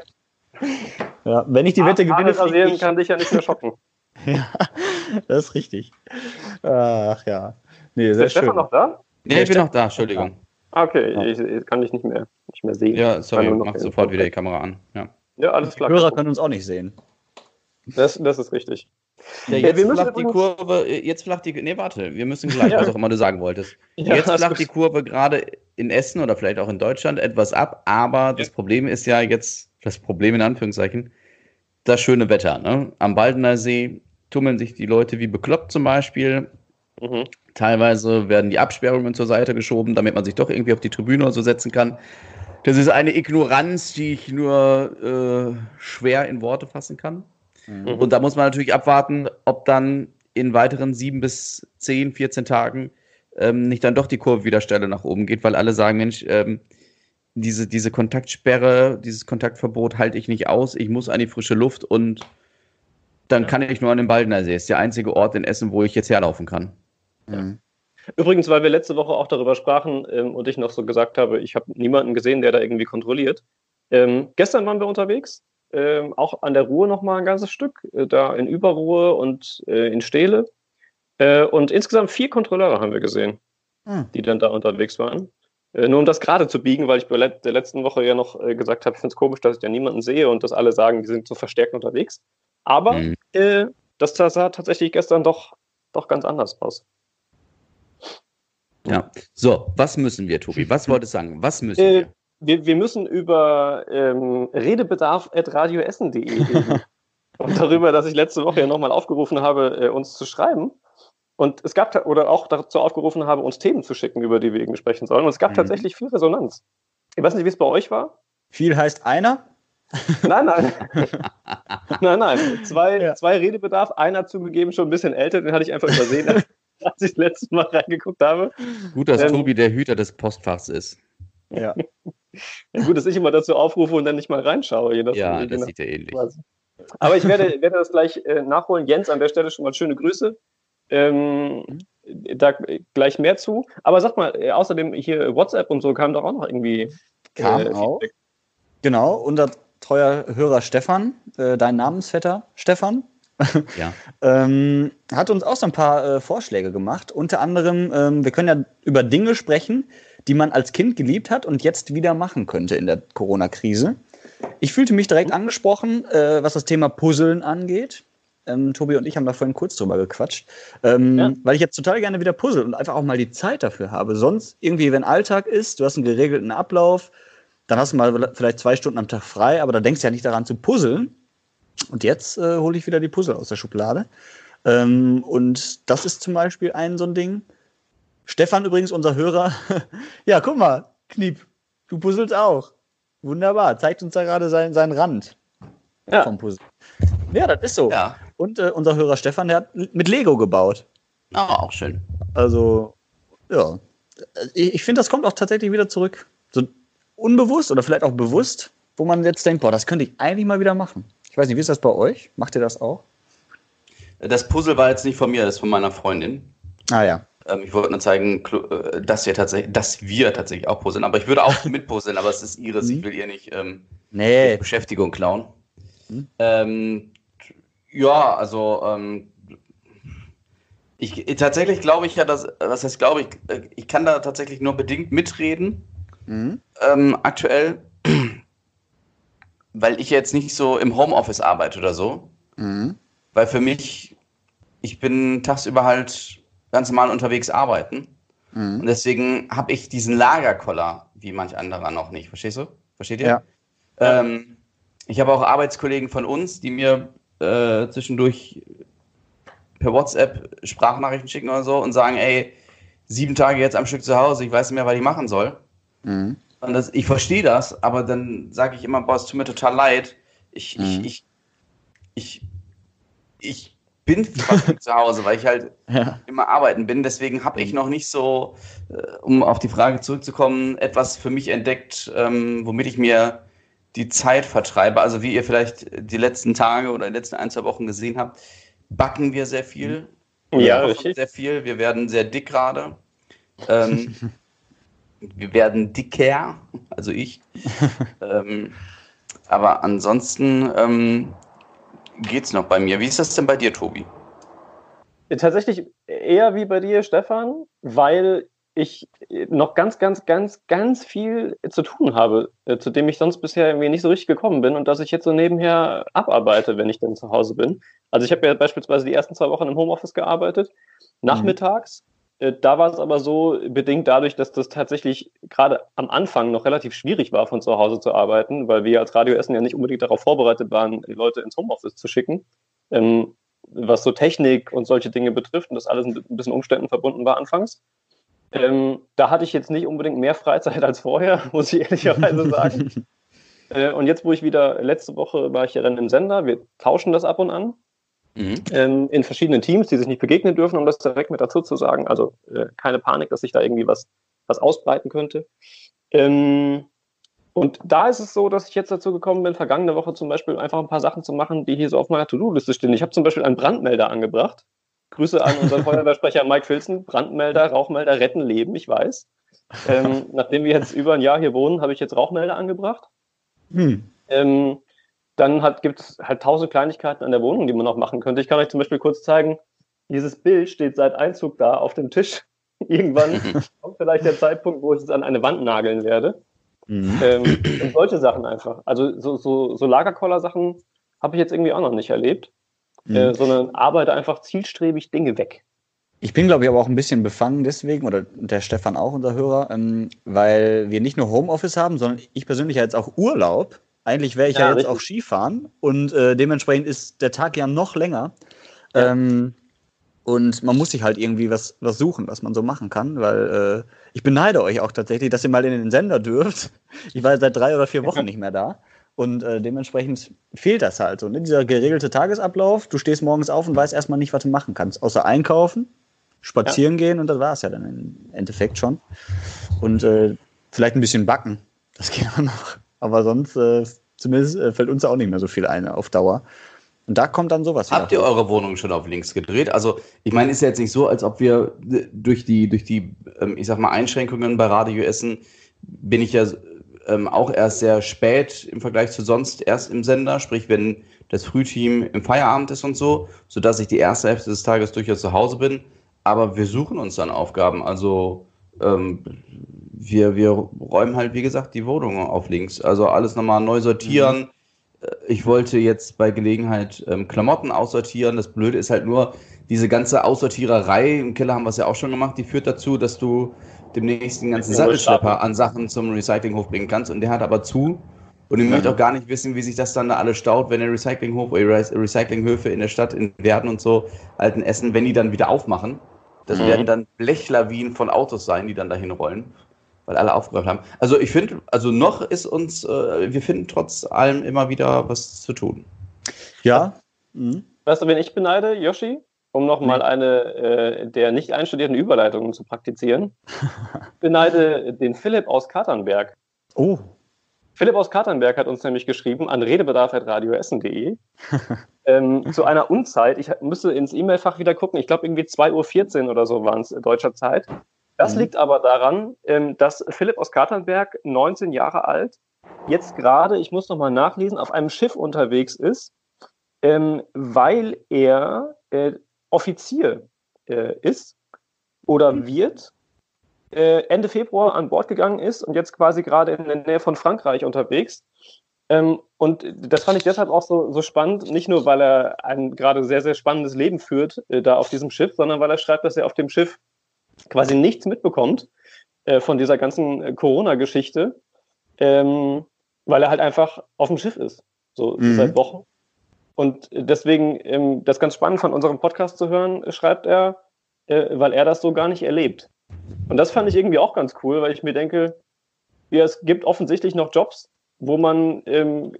ja wenn ich die Wette gewinne, ich... kann dich ja nicht mehr schocken. ja, das ist richtig. Ach ja. Nee, sehr ist der. Stefan noch da? Nee, ich bin noch da, Entschuldigung. Ah, okay, ja. ich, ich, kann dich nicht mehr, nicht mehr sehen. Ja, sorry, mach sofort wieder die Kamera an. Ja, ja alles klar. Die Hörer können uns auch nicht sehen. Das, das ist richtig. Ja, jetzt ja, flacht die Kurve, jetzt flacht die, nee, warte, wir müssen gleich, ja. was auch immer du sagen wolltest. Ja, jetzt flacht die Kurve gerade in Essen oder vielleicht auch in Deutschland etwas ab, aber das Problem ist ja jetzt, das Problem in Anführungszeichen, das schöne Wetter. Ne? Am Baldener See tummeln sich die Leute wie bekloppt zum Beispiel. Mhm. Teilweise werden die Absperrungen zur Seite geschoben, damit man sich doch irgendwie auf die Tribüne oder so setzen kann. Das ist eine Ignoranz, die ich nur äh, schwer in Worte fassen kann. Mhm. Und da muss man natürlich abwarten, ob dann in weiteren sieben bis zehn, 14 Tagen ähm, nicht dann doch die Kurve wieder steile nach oben geht, weil alle sagen, Mensch, ähm, diese, diese Kontaktsperre, dieses Kontaktverbot halte ich nicht aus, ich muss an die frische Luft und dann kann ich nur an den Baldner See. Ist der einzige Ort in Essen, wo ich jetzt herlaufen kann. Mhm. Übrigens, weil wir letzte Woche auch darüber sprachen ähm, und ich noch so gesagt habe, ich habe niemanden gesehen, der da irgendwie kontrolliert. Ähm, gestern waren wir unterwegs, ähm, auch an der Ruhe noch mal ein ganzes Stück, äh, da in Überruhe und äh, in Stehle. Äh, und insgesamt vier Kontrolleure haben wir gesehen, hm. die dann da unterwegs waren. Äh, nur um das gerade zu biegen, weil ich bei der letzten Woche ja noch äh, gesagt habe, ich finde es komisch, dass ich da niemanden sehe und dass alle sagen, die sind so verstärkt unterwegs. Aber mhm. äh, das sah tatsächlich gestern doch, doch ganz anders aus. Ja, so, was müssen wir, Tobi? Was wolltest du sagen? Was müssen äh, wir? wir? Wir müssen über ähm, redebedarf.radioessen.de reden. und darüber, dass ich letzte Woche ja nochmal aufgerufen habe, äh, uns zu schreiben. Und es gab, oder auch dazu aufgerufen habe, uns Themen zu schicken, über die wir eben sprechen sollen. Und es gab mhm. tatsächlich viel Resonanz. Ich weiß nicht, wie es bei euch war. Viel heißt einer? Nein, nein. nein, nein. Zwei, ja. zwei Redebedarf. Einer zugegeben schon ein bisschen älter, den hatte ich einfach übersehen, als ich letztes Mal reingeguckt habe. Gut, dass ähm, Tobi der Hüter des Postfachs ist. Ja. ja. Gut, dass ich immer dazu aufrufe und dann nicht mal reinschaue. Je ja, das genau. sieht er ähnlich. Aber ich werde, werde das gleich äh, nachholen. Jens, an der Stelle schon mal schöne Grüße. Ähm, da gleich mehr zu. Aber sag mal, äh, außerdem hier WhatsApp und so kam doch auch noch irgendwie. Kam äh, auch. Genau, unser treuer Hörer Stefan, äh, dein Namensvetter Stefan, ja. ähm, hat uns auch so ein paar äh, Vorschläge gemacht. Unter anderem, ähm, wir können ja über Dinge sprechen, die man als Kind geliebt hat und jetzt wieder machen könnte in der Corona-Krise. Ich fühlte mich direkt angesprochen, äh, was das Thema Puzzeln angeht. Ähm, Tobi und ich haben da vorhin kurz drüber gequatscht, ähm, ja. weil ich jetzt total gerne wieder puzzle und einfach auch mal die Zeit dafür habe. Sonst irgendwie, wenn Alltag ist, du hast einen geregelten Ablauf, dann hast du mal vielleicht zwei Stunden am Tag frei, aber da denkst du ja nicht daran zu puzzeln. Und jetzt äh, hole ich wieder die Puzzle aus der Schublade. Ähm, und das ist zum Beispiel ein so ein Ding. Stefan übrigens, unser Hörer. ja, guck mal, Kniep, du puzzelst auch. Wunderbar, zeigt uns da gerade sein, seinen Rand ja. vom Puzzle. Ja, das ist so. Ja. Und äh, unser Hörer Stefan, der hat mit Lego gebaut. Oh, auch schön. Also, ja. Ich, ich finde, das kommt auch tatsächlich wieder zurück. So unbewusst oder vielleicht auch bewusst, wo man jetzt denkt, boah, das könnte ich eigentlich mal wieder machen. Ich weiß nicht, wie ist das bei euch? Macht ihr das auch? Das Puzzle war jetzt nicht von mir, das ist von meiner Freundin. Ah ja. Ähm, ich wollte nur zeigen, äh, dass wir tatsächlich, dass wir tatsächlich auch puzzeln. Aber ich würde auch mitpuzzeln, aber es ist ihres. Ich mhm. will ihr nicht ähm, nee. Beschäftigung klauen. Hm? Ähm, ja, also ähm, ich, tatsächlich glaube ich ja, dass, was heißt glaube ich, äh, ich kann da tatsächlich nur bedingt mitreden. Mhm. Aktuell, weil ich jetzt nicht so im Homeoffice arbeite oder so. Mhm. Weil für mich, ich bin tagsüber halt ganz normal unterwegs arbeiten. Mhm. Und deswegen habe ich diesen Lagerkoller, wie manch anderer noch nicht. Verstehst du? Versteht ihr? Ja. Ähm, ich habe auch Arbeitskollegen von uns, die mir äh, zwischendurch per WhatsApp Sprachnachrichten schicken oder so und sagen, ey, sieben Tage jetzt am Stück zu Hause, ich weiß nicht mehr, was ich machen soll. Mhm. Und das, ich verstehe das, aber dann sage ich immer, boah, es tut mir total leid. Ich, mhm. ich, ich, ich, ich bin zu Hause, weil ich halt ja. immer arbeiten bin. Deswegen habe ich noch nicht so, äh, um auf die Frage zurückzukommen, etwas für mich entdeckt, ähm, womit ich mir die Zeit vertreibe. Also wie ihr vielleicht die letzten Tage oder die letzten ein, zwei Wochen gesehen habt, backen wir sehr viel. Ja, richtig. Sehr viel. Wir werden sehr dick gerade. Ähm, wir werden dicker, also ich. ähm, aber ansonsten ähm, geht es noch bei mir. Wie ist das denn bei dir, Tobi? Tatsächlich eher wie bei dir, Stefan, weil ich noch ganz, ganz, ganz, ganz viel zu tun habe, äh, zu dem ich sonst bisher irgendwie nicht so richtig gekommen bin und dass ich jetzt so nebenher abarbeite, wenn ich dann zu Hause bin. Also ich habe ja beispielsweise die ersten zwei Wochen im Homeoffice gearbeitet, nachmittags. Mhm. Da war es aber so bedingt dadurch, dass das tatsächlich gerade am Anfang noch relativ schwierig war, von zu Hause zu arbeiten, weil wir als Radio Essen ja nicht unbedingt darauf vorbereitet waren, die Leute ins Homeoffice zu schicken. Ähm, was so Technik und solche Dinge betrifft und das alles ein bisschen Umständen verbunden war anfangs. Ähm, da hatte ich jetzt nicht unbedingt mehr Freizeit als vorher, muss ich ehrlicherweise sagen. Äh, und jetzt, wo ich wieder, letzte Woche war ich ja dann im Sender, wir tauschen das ab und an Mhm. ähm, in verschiedenen Teams, die sich nicht begegnen dürfen, um das direkt mit dazu zu sagen. Also äh, keine Panik, dass sich da irgendwie was, was ausbreiten könnte. Ähm, und da ist es so, dass ich jetzt dazu gekommen bin, vergangene Woche zum Beispiel einfach ein paar Sachen zu machen, die hier so auf meiner To-Do-Liste stehen. Ich habe zum Beispiel einen Brandmelder angebracht. Grüße an unseren Feuerwehrsprecher Mike Filzen. Brandmelder, Rauchmelder retten Leben, ich weiß. Ähm, nachdem wir jetzt über ein Jahr hier wohnen, habe ich jetzt Rauchmelder angebracht. Hm. Ähm, dann gibt es halt tausend Kleinigkeiten an der Wohnung, die man noch machen könnte. Ich kann euch zum Beispiel kurz zeigen, dieses Bild steht seit Einzug da auf dem Tisch. Irgendwann kommt vielleicht der Zeitpunkt, wo ich es an eine Wand nageln werde. Mhm. Ähm, und solche Sachen einfach. Also so, so, so Lagerkoller-Sachen habe ich jetzt irgendwie auch noch nicht erlebt, Mhm. äh, sondern arbeite einfach zielstrebig Dinge weg. Ich bin, glaube ich, aber auch ein bisschen befangen deswegen, oder der Stefan auch, unser Hörer, ähm, weil wir nicht nur Homeoffice haben, sondern ich persönlich ja jetzt auch Urlaub. Eigentlich wäre ich ja, Ja, jetzt richtig. auch Skifahren und äh, dementsprechend ist der Tag ja noch länger. Ja. Ähm, und man muss sich halt irgendwie was, was suchen, was man so machen kann, weil äh, ich beneide euch auch tatsächlich, dass ihr mal in den Sender dürft. Ich war seit drei oder vier Wochen nicht mehr da. Und äh, dementsprechend fehlt das halt so. Ne? Dieser geregelte Tagesablauf, du stehst morgens auf und weißt erstmal nicht, was du machen kannst. Außer einkaufen, spazieren gehen und das war es ja dann im Endeffekt schon. Und äh, vielleicht ein bisschen backen. Das geht auch noch. Aber sonst, äh, zumindest äh, fällt uns auch nicht mehr so viel ein auf Dauer. Und da kommt dann sowas Habt ihr eure Wohnung schon auf links gedreht? Also, ich meine, ist ja jetzt nicht so, als ob wir äh, durch die, durch die, ähm, ich sag mal, Einschränkungen bei Radio Essen bin ich ja ähm, auch erst sehr spät im Vergleich zu sonst erst im Sender, sprich, wenn das Frühteam im Feierabend ist und so, sodass ich die erste Hälfte des Tages durchaus zu Hause bin. Aber wir suchen uns dann Aufgaben. Also, ähm, wir, wir räumen halt, wie gesagt, die Wohnung auf links. Also alles nochmal neu sortieren. Äh, Ich wollte jetzt bei Gelegenheit ähm, Klamotten aussortieren. Das Blöde ist halt nur, diese ganze Aussortiererei, im Keller haben wir es ja auch schon gemacht, die führt dazu, dass du demnächst den ganzen Sattelschlepper an Sachen zum Recyclinghof bringen kannst und der hat aber zu. Und ich möchte auch gar nicht wissen, wie sich das dann da alles staut, wenn der Recyclinghof oder Re- Recyclinghöfe in der Stadt in Werden und so alten Essen, wenn die dann wieder aufmachen. Das Mhm. werden dann Blechlawinen von Autos sein, die dann dahin rollen, weil alle aufgeräumt haben. Also ich finde, also noch ist uns, äh, wir finden trotz allem immer wieder was zu tun. Ja. Mhm. Weißt du, wen ich beneide, Yoshi? Um nochmal eine äh, der nicht einstudierten Überleitungen zu praktizieren. beneide den Philipp aus Katernberg. Oh. Philipp aus Katernberg hat uns nämlich geschrieben an redebedarf.radioessen.de ähm, zu einer Unzeit. Ich müsste ins E-Mail-Fach wieder gucken. Ich glaube, irgendwie 2.14 Uhr oder so waren es deutscher Zeit. Das Mhm. liegt aber daran, ähm, dass Philipp aus Katernberg, 19 Jahre alt, jetzt gerade, ich muss nochmal nachlesen, auf einem Schiff unterwegs ist, ähm, weil er äh, Offizier äh, ist oder wird, äh, Ende Februar an Bord gegangen ist und jetzt quasi gerade in der Nähe von Frankreich unterwegs. Ähm, und das fand ich deshalb auch so, so spannend, nicht nur, weil er ein gerade sehr, sehr spannendes Leben führt äh, da auf diesem Schiff, sondern weil er schreibt, dass er auf dem Schiff quasi nichts mitbekommt äh, von dieser ganzen äh, Corona-Geschichte, ähm, weil er halt einfach auf dem Schiff ist, so Mhm. seit Wochen. Und deswegen, ähm, das ganz spannend von unserem Podcast zu hören, äh, schreibt er, äh, weil er das so gar nicht erlebt. Und das fand ich irgendwie auch ganz cool, weil ich mir denke, ja, es gibt offensichtlich noch Jobs, wo man ähm,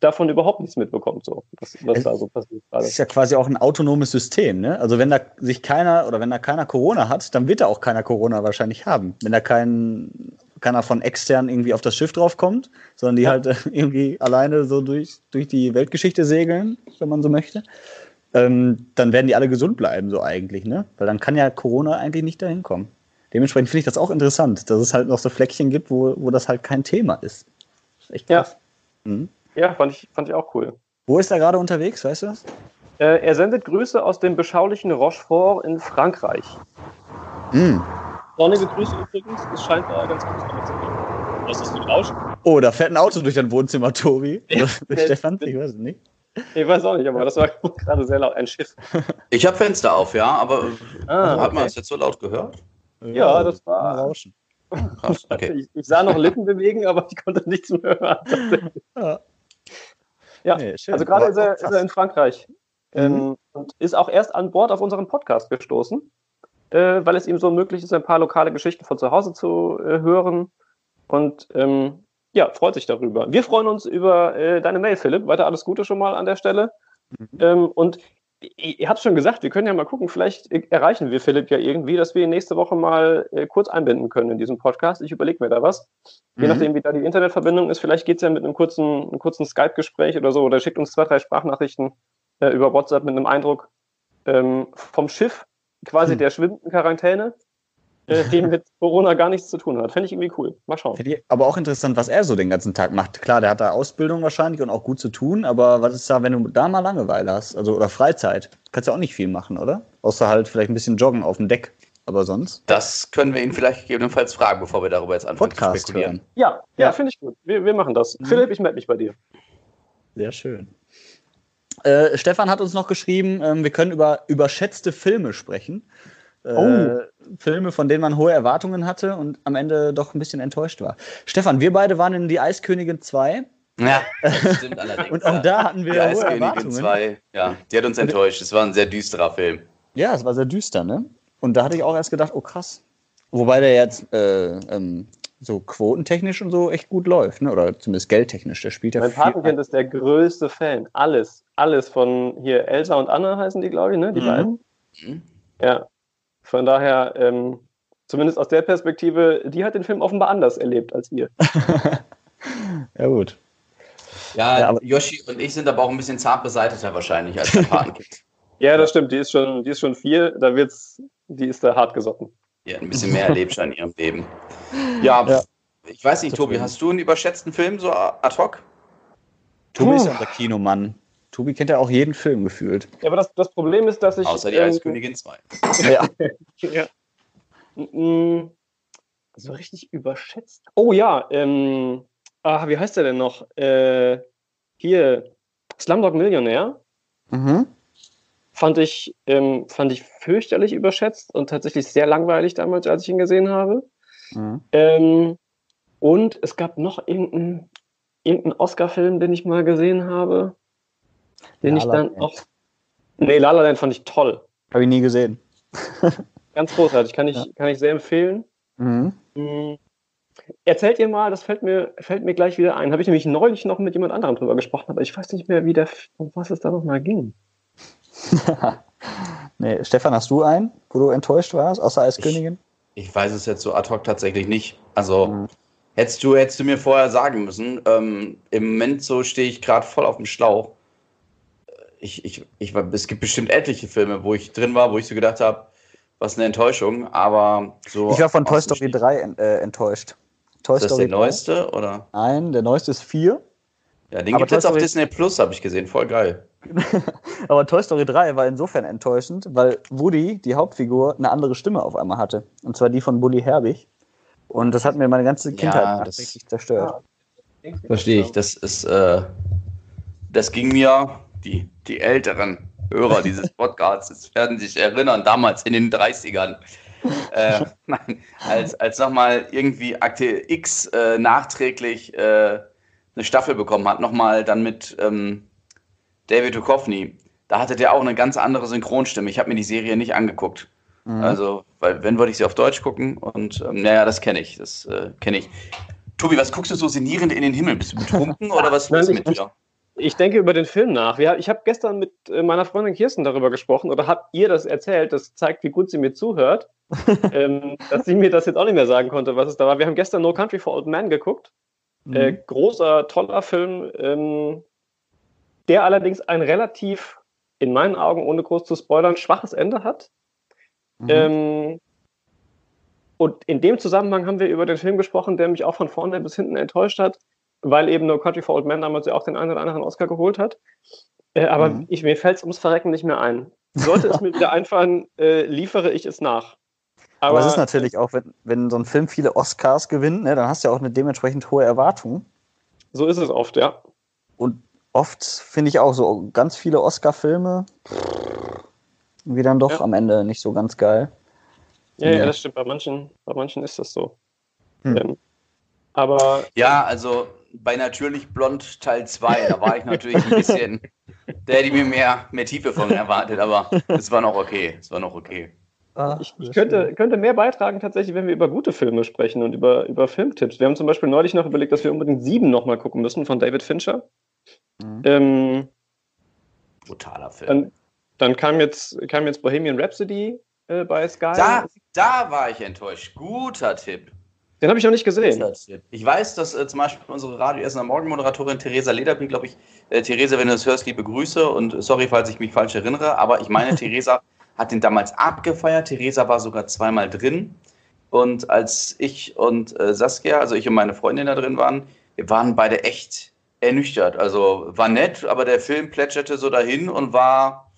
davon überhaupt nichts mitbekommt, so, was, was Es- da so passiert Das ist ja quasi auch ein autonomes System, ne? Also wenn da sich keiner oder wenn da keiner Corona hat, dann wird da auch keiner Corona wahrscheinlich haben. Wenn da kein, keiner von extern irgendwie auf das Schiff draufkommt, sondern die Ja. halt äh, irgendwie alleine so durch, durch die Weltgeschichte segeln, wenn man so möchte, ähm, dann werden die alle gesund bleiben, so eigentlich, ne? Weil dann kann ja Corona eigentlich nicht dahin kommen. Dementsprechend finde ich das auch interessant, dass es halt noch so Fleckchen gibt, wo, wo das halt kein Thema ist. Das echt Ja. krass. Mhm. Ja, fand ich, fand ich auch cool. Wo ist er gerade unterwegs, weißt du das? Äh, er sendet Grüße aus dem beschaulichen Rochefort in Frankreich. Mhm. Sonnige Grüße übrigens, es scheint da ganz gut zu gehen. Was ist mit Rauschen? Oh, da fährt ein Auto durch dein Wohnzimmer, Tobi. Ja. Stefan, ich weiß es nicht. Ich weiß auch nicht, aber das war gerade sehr laut. Ein Schiff. Ich habe Fenster auf, ja, aber Ah, hat man okay. das jetzt so laut gehört? Ja, das war- Rauschen. Krass, okay. Ich, ich sah noch Lippen bewegen, aber ich konnte nichts mehr hören. Ja. Ja, Nee. Also gerade ist er, ist er in Frankreich ähm, und ist auch erst an Bord auf unseren Podcast gestoßen, äh, weil es ihm so möglich ist, ein paar lokale Geschichten von zu Hause zu äh, hören. Und ähm, ja, freut sich darüber. Wir freuen uns über äh, deine Mail, Philipp. Weiter alles Gute schon mal an der Stelle. Mhm. Ähm, und ihr habt schon gesagt, wir können ja mal gucken, vielleicht erreichen wir Philipp ja irgendwie, dass wir ihn nächste Woche mal äh, kurz einbinden können in diesem Podcast. Ich überlege mir da was. Je mhm. nachdem, wie da die Internetverbindung ist, vielleicht geht es ja mit einem kurzen, einem kurzen Skype-Gespräch oder so, oder schickt uns zwei, drei Sprachnachrichten äh, über WhatsApp mit einem Eindruck ähm, vom Schiff, quasi mhm. der schwimmenden Quarantäne äh, die mit Corona gar nichts zu tun hat. Fände ich irgendwie cool. Mal schauen. aber auch interessant, was er so den ganzen Tag macht. Klar, der hat da Ausbildung wahrscheinlich und auch gut zu tun, aber was ist da, wenn du da mal Langeweile hast? Also, oder Freizeit? Kannst du auch nicht viel machen, oder? Außer halt vielleicht ein bisschen joggen auf dem Deck. Aber sonst? Das können wir ihn vielleicht gegebenenfalls fragen, bevor wir darüber jetzt anfangen Podcast zu spekulieren. Hören. Ja, ja, ja. finde ich gut. Wir, wir machen das. Mhm. Philipp, ich melde mich bei dir. Sehr schön. Äh, Stefan hat uns noch geschrieben, äh, wir können über überschätzte Filme sprechen. Äh, oh. Filme, von denen man hohe Erwartungen hatte und am Ende doch ein bisschen enttäuscht war. Stefan, wir beide waren in Die Eiskönigin 2. Ja, das stimmt allerdings. und auch da hatten wir Die Eiskönigin 2, ja, die hat uns enttäuscht. Es war ein sehr düsterer Film. Ja, es war sehr düster, ne? Und da hatte ich auch erst gedacht, oh krass. Wobei der jetzt äh, ähm, so quotentechnisch und so echt gut läuft, ne? oder zumindest geldtechnisch. Der spielt ja Mein Patenkind ist der größte Fan. Alles, alles von hier Elsa und Anna heißen die, glaube ich, ne? Die mhm. beiden. Mhm. Ja, von daher, ähm, zumindest aus der Perspektive, die hat den Film offenbar anders erlebt als ihr. ja, gut. Ja, ja Yoshi und ich sind aber auch ein bisschen zart beseiteter wahrscheinlich als der Patenkind. ja, das stimmt. Die ist schon, die ist schon vier, da wird's, die ist da hart gesotten. Ja, ein bisschen mehr erlebt schon in ihrem Leben. Ja, ja. ich weiß nicht, Tobi, hast du einen überschätzten Film so ad hoc? Tobi ist ja unser Kinomann. Tobi kennt ja auch jeden Film gefühlt. Ja, aber das, das Problem ist, dass ich. Außer die ähm, Eiskönigin 2. Ja. ja. Mm, so richtig überschätzt. Oh ja, ähm, ah, wie heißt der denn noch? Äh, hier, Slumdog Millionär. Mhm. Fand ich, ähm, fand ich fürchterlich überschätzt und tatsächlich sehr langweilig damals, als ich ihn gesehen habe. Mhm. Ähm, und es gab noch irgendeinen irgendein Oscar-Film, den ich mal gesehen habe den ich dann auch. Nee, La La Land fand ich toll. Habe ich nie gesehen. Ganz großartig, kann ich, ja. kann ich sehr empfehlen. Mhm. mhm. Erzählt ihr mal, das fällt mir, fällt mir gleich wieder ein. Habe ich nämlich neulich noch mit jemand anderem drüber gesprochen, aber ich weiß nicht mehr, wie der, um was es da nochmal ging. nee, Stefan, hast du einen, wo du enttäuscht warst, außer als Königin? Ich, ich weiß es jetzt so ad hoc tatsächlich nicht. Also, mhm. hättest, du, hättest du mir vorher sagen müssen. Ähm, Im Moment so stehe ich gerade voll auf dem Schlauch ich, ich, ich, es gibt bestimmt etliche Filme, wo ich drin war, wo ich so gedacht habe, was eine Enttäuschung, aber so. Ich war von Toy Story 3 äh, enttäuscht. Toy ist das Story der 3? neueste, oder? Nein, der neueste ist 4. Ja, den gibt es jetzt auf Disney Plus, habe ich gesehen, voll geil. aber Toy Story 3 war insofern enttäuschend, weil Woody, die Hauptfigur, eine andere Stimme auf einmal hatte. Und zwar die von Bully Herbig. Und das hat mir meine ganze Kindheit ja, richtig zerstört. Verstehe ich. Das ist, äh, das ging mir die, die älteren Hörer dieses Podcasts werden sich erinnern, damals in den 30ern, äh, als, als nochmal irgendwie Akte X äh, nachträglich äh, eine Staffel bekommen hat, nochmal dann mit ähm, David Duchovny. Da hatte der auch eine ganz andere Synchronstimme. Ich habe mir die Serie nicht angeguckt. Mhm. Also, weil wenn würde ich sie auf Deutsch gucken und ähm, naja, das kenne ich, das äh, kenne ich. Tobi, was guckst du so sinnierend in den Himmel? Bist du betrunken oder was ist mit dir? Ich denke über den Film nach. Ich habe gestern mit äh, meiner Freundin Kirsten darüber gesprochen oder habt ihr das erzählt. Das zeigt, wie gut sie mir zuhört. ähm, dass sie mir das jetzt auch nicht mehr sagen konnte, was es da war. Wir haben gestern No Country for Old Men geguckt. Mhm. Äh, großer, toller Film, ähm, der allerdings ein relativ, in meinen Augen, ohne groß zu spoilern, schwaches Ende hat. Mhm. Ähm, und in dem Zusammenhang haben wir über den Film gesprochen, der mich auch von vorne bis hinten enttäuscht hat weil eben No Country for Old Men damals ja auch den einen oder anderen Oscar geholt hat. Äh, aber mhm. ich, mir fällt es ums Verrecken nicht mehr ein. Sollte es mir wieder einfallen, äh, liefere ich es nach. Aber, aber es ist natürlich auch, wenn, wenn so ein Film viele Oscars gewinnt, ne, dann hast du ja auch eine dementsprechend hohe Erwartung. So ist es oft, ja. Und oft finde ich auch so ganz viele Oscar-Filme wie dann doch ja. am Ende nicht so ganz geil. Ja, ja, das stimmt. Bei manchen, bei manchen ist das so. Hm. Ähm, aber. Ja, also bei Natürlich Blond Teil 2, da war ich natürlich ein bisschen, da hätte ich mir mehr, mehr Tiefe von erwartet, aber es war noch okay. Es war noch okay. Ich, ich könnte, könnte mehr beitragen, tatsächlich, wenn wir über gute Filme sprechen und über, über Filmtipps. Wir haben zum Beispiel neulich noch überlegt, dass wir unbedingt sieben nochmal gucken müssen von David Fincher. Mhm. Ähm, Brutaler Film. dann, dann kam jetzt, kam jetzt Bohemian Rhapsody äh, bei Sky. Da, da war ich enttäuscht. Guter Tipp. Den habe ich noch nicht gesehen. Ich weiß, dass äh, zum Beispiel unsere Radio Essen am Morgen Moderatorin Theresa Lederby, glaube ich, äh, Theresa, wenn du das hörst, liebe Grüße und sorry, falls ich mich falsch erinnere, aber ich meine, Theresa hat den damals abgefeiert. Theresa war sogar zweimal drin. Und als ich und äh, Saskia, also ich und meine Freundin da drin waren, wir waren beide echt ernüchtert. Also war nett, aber der Film plätscherte so dahin und war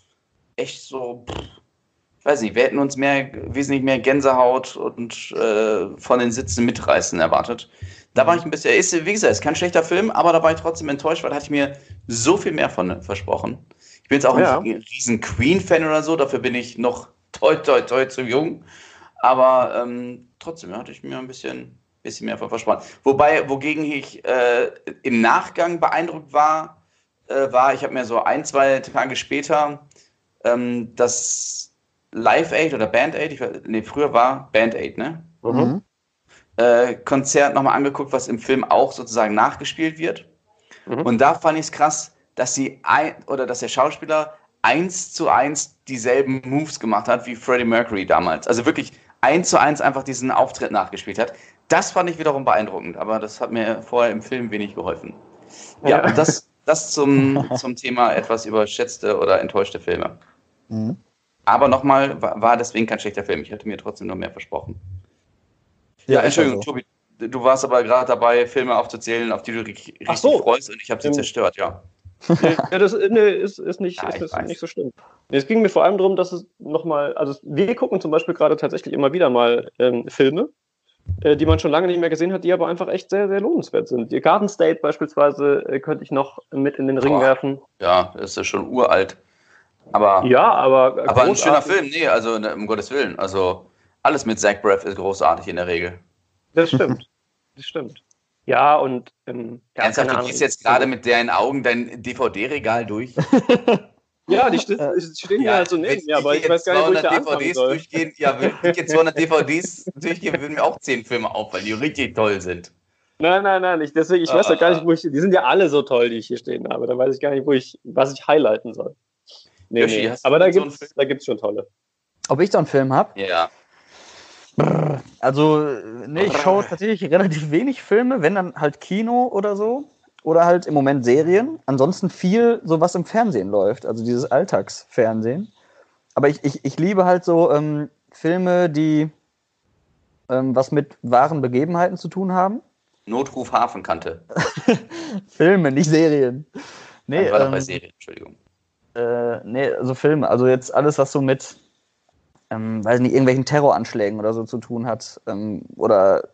echt so, pff, weiß nicht, wir hätten uns mehr, wesentlich mehr Gänsehaut und äh, von den Sitzen mitreißen erwartet. Da war ich ein bisschen, ist, wie gesagt, ist kein schlechter Film, aber da war ich trotzdem enttäuscht, weil da hatte ich mir so viel mehr von versprochen. Ich bin jetzt auch Ja. ein riesen Queen-Fan oder so, dafür bin ich noch toi, toi, toi zu jung. Aber ähm, trotzdem ja, hatte ich mir ein bisschen, bisschen mehr von versprochen. Wobei, wogegen ich äh, im Nachgang beeindruckt war, äh, war, ich habe mir so ein, zwei Tage später ähm, das Live Aid oder Band Aid, ich, weiß- nee, früher war Band Aid, ne? Mhm. äh, Konzert nochmal angeguckt, was im Film auch sozusagen nachgespielt wird. Mhm. Und da fand ich es krass, dass sie ein, oder dass der Schauspieler eins zu eins dieselben Moves gemacht hat wie Freddie Mercury damals. Also wirklich eins zu eins einfach diesen Auftritt nachgespielt hat. Das fand ich wiederum beeindruckend, aber das hat mir vorher im Film wenig geholfen. Ja, Ja. das, das zum, zum Thema etwas überschätzte oder enttäuschte Filme. Mhm. Aber nochmal, war, deswegen kein schlechter Film. Ich hatte mir trotzdem noch mehr versprochen. Ja, ist Entschuldigung, so. Tobi, du warst aber gerade dabei, Filme aufzuzählen, auf die du richtig, Ach so. freust und ich habe sie Ähm, zerstört, ja. Ja, das nee, ist, ist, nicht, Ja, ist weiß. nicht so schlimm. Nee, Es ging mir vor allem darum, dass es nochmal, also wir gucken zum Beispiel gerade tatsächlich immer wieder mal ähm, Filme, äh, die man schon lange nicht mehr gesehen hat, die aber einfach echt sehr, sehr lohnenswert sind. Die Garden State beispielsweise äh, könnte ich noch mit in den Ring Boah. werfen. Ja, das ist schon uralt. Aber, Ja, aber. aber ein schöner. Film, nee, also ne, um Gottes Willen. Also alles mit Zach Braff ist großartig in der Regel. Das stimmt. Das stimmt. Ja, und. Ähm, ja, Ernsthaft, du gehst jetzt gerade mit deinen Augen dein DVD-Regal durch. Ja, die st stehen ja halt so neben wenn mir, aber ich weiß gar nicht, wo ich da DVDs soll. durchgehen, ja, wenn ich jetzt 200 DVDs durchgehen, würden mir auch 10 Filme auffallen, die richtig toll sind. Nein, nein, nein, ich, deswegen, ich weiß ja gar nicht, wo ich. Die sind ja alle so toll, die ich hier stehen habe. Da weiß ich gar nicht, wo ich, was ich highlighten soll. Nee, Yoshi, nee. Aber da da gibt's schon tolle. Ob ich so einen Film habe? Ja. Also, äh, nee, ich schaue tatsächlich relativ wenig Filme, wenn dann halt Kino oder so. Oder halt im Moment Serien. Ansonsten viel, so was im Fernsehen läuft. Also dieses Alltagsfernsehen. Aber ich, ich, ich liebe halt so ähm, Filme, die ähm, was mit wahren Begebenheiten zu tun haben. Notruf Hafenkante. Filme, nicht Serien. Nee, Nee, war doch bei ähm, Serien, Entschuldigung. Äh, nee, also Filme. Also jetzt alles, was so mit, ähm, weiß nicht, irgendwelchen Terroranschlägen oder so zu tun hat. Ähm, oder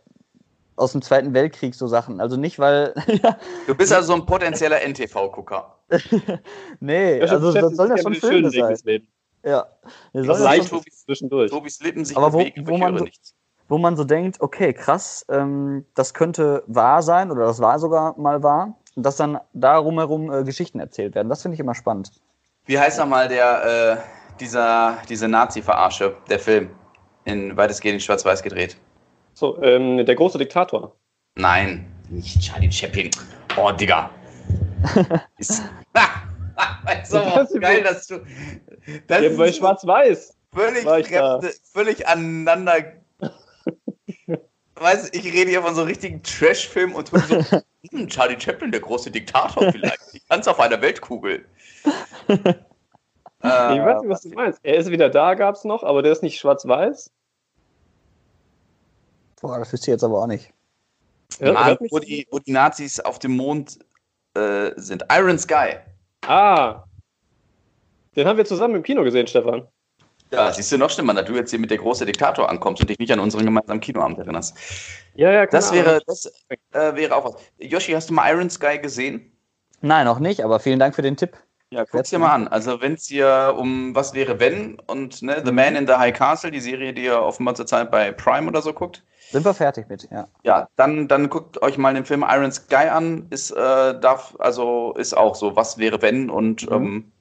aus dem Zweiten Weltkrieg so Sachen. Also nicht, weil. ja, Du bist also ein potenzieller NTV-Gucker. nee, Ja, also das sollen ja ja schon Filme sein. des Lebens. Ja. Soll Das ja leicht schon, zwischendurch. Tobis Lippen sich Aber wo- bewegen, wo man so- nichts. wo man so denkt, okay, krass, ähm, das könnte wahr sein oder das war sogar mal wahr. Und dass dann darum herum äh, Geschichten erzählt werden. Das finde ich immer spannend. Wie heißt nochmal der, äh, dieser, diese Nazi-Verarsche, der Film? In weitestgehend in Schwarz-Weiß gedreht. So, ähm, der große Diktator. Nein, nicht Charlie Chaplin. Oh, Digga. Ist, so, Das ist geil, dass du. Das Ja, bei Schwarz-Weiß. völlig, da. völlig aneinander. Weißt du, ich rede hier von so richtigen Trash-Filmen und so, hm, Charlie Chaplin, der große Diktator vielleicht. Ich tanze auf einer Weltkugel. ich weiß nicht, was du meinst. Er ist wieder da, gab's noch, aber der ist nicht schwarz-weiß. Boah, das wüsste ich jetzt aber auch nicht. Ja, Mann, wo, die, wo die Nazis auf dem Mond äh, sind. Iron Sky. Ah. Den haben wir zusammen im Kino gesehen, Stefan. Ja, siehst du noch schlimmer, da du jetzt hier mit der große Diktator ankommst und dich nicht an unseren gemeinsamen Kinoabend erinnerst. Ja, ja, keine Das wäre, das äh, wäre auch was. Yoshi, hast du mal Iron Sky gesehen? Nein, noch nicht, aber vielen Dank für den Tipp. Ja, guck's dir mal an. Also wenn es hier um Was wäre wenn und ne, The Man in the High Castle, die Serie, die ihr offenbar zurzeit bei Prime oder so guckt, Sind wir fertig mit, ja. ja, dann, dann guckt euch mal den Film Iron Sky an. Ist, äh, darf, also ist auch so, was wäre wenn und Mhm. ähm,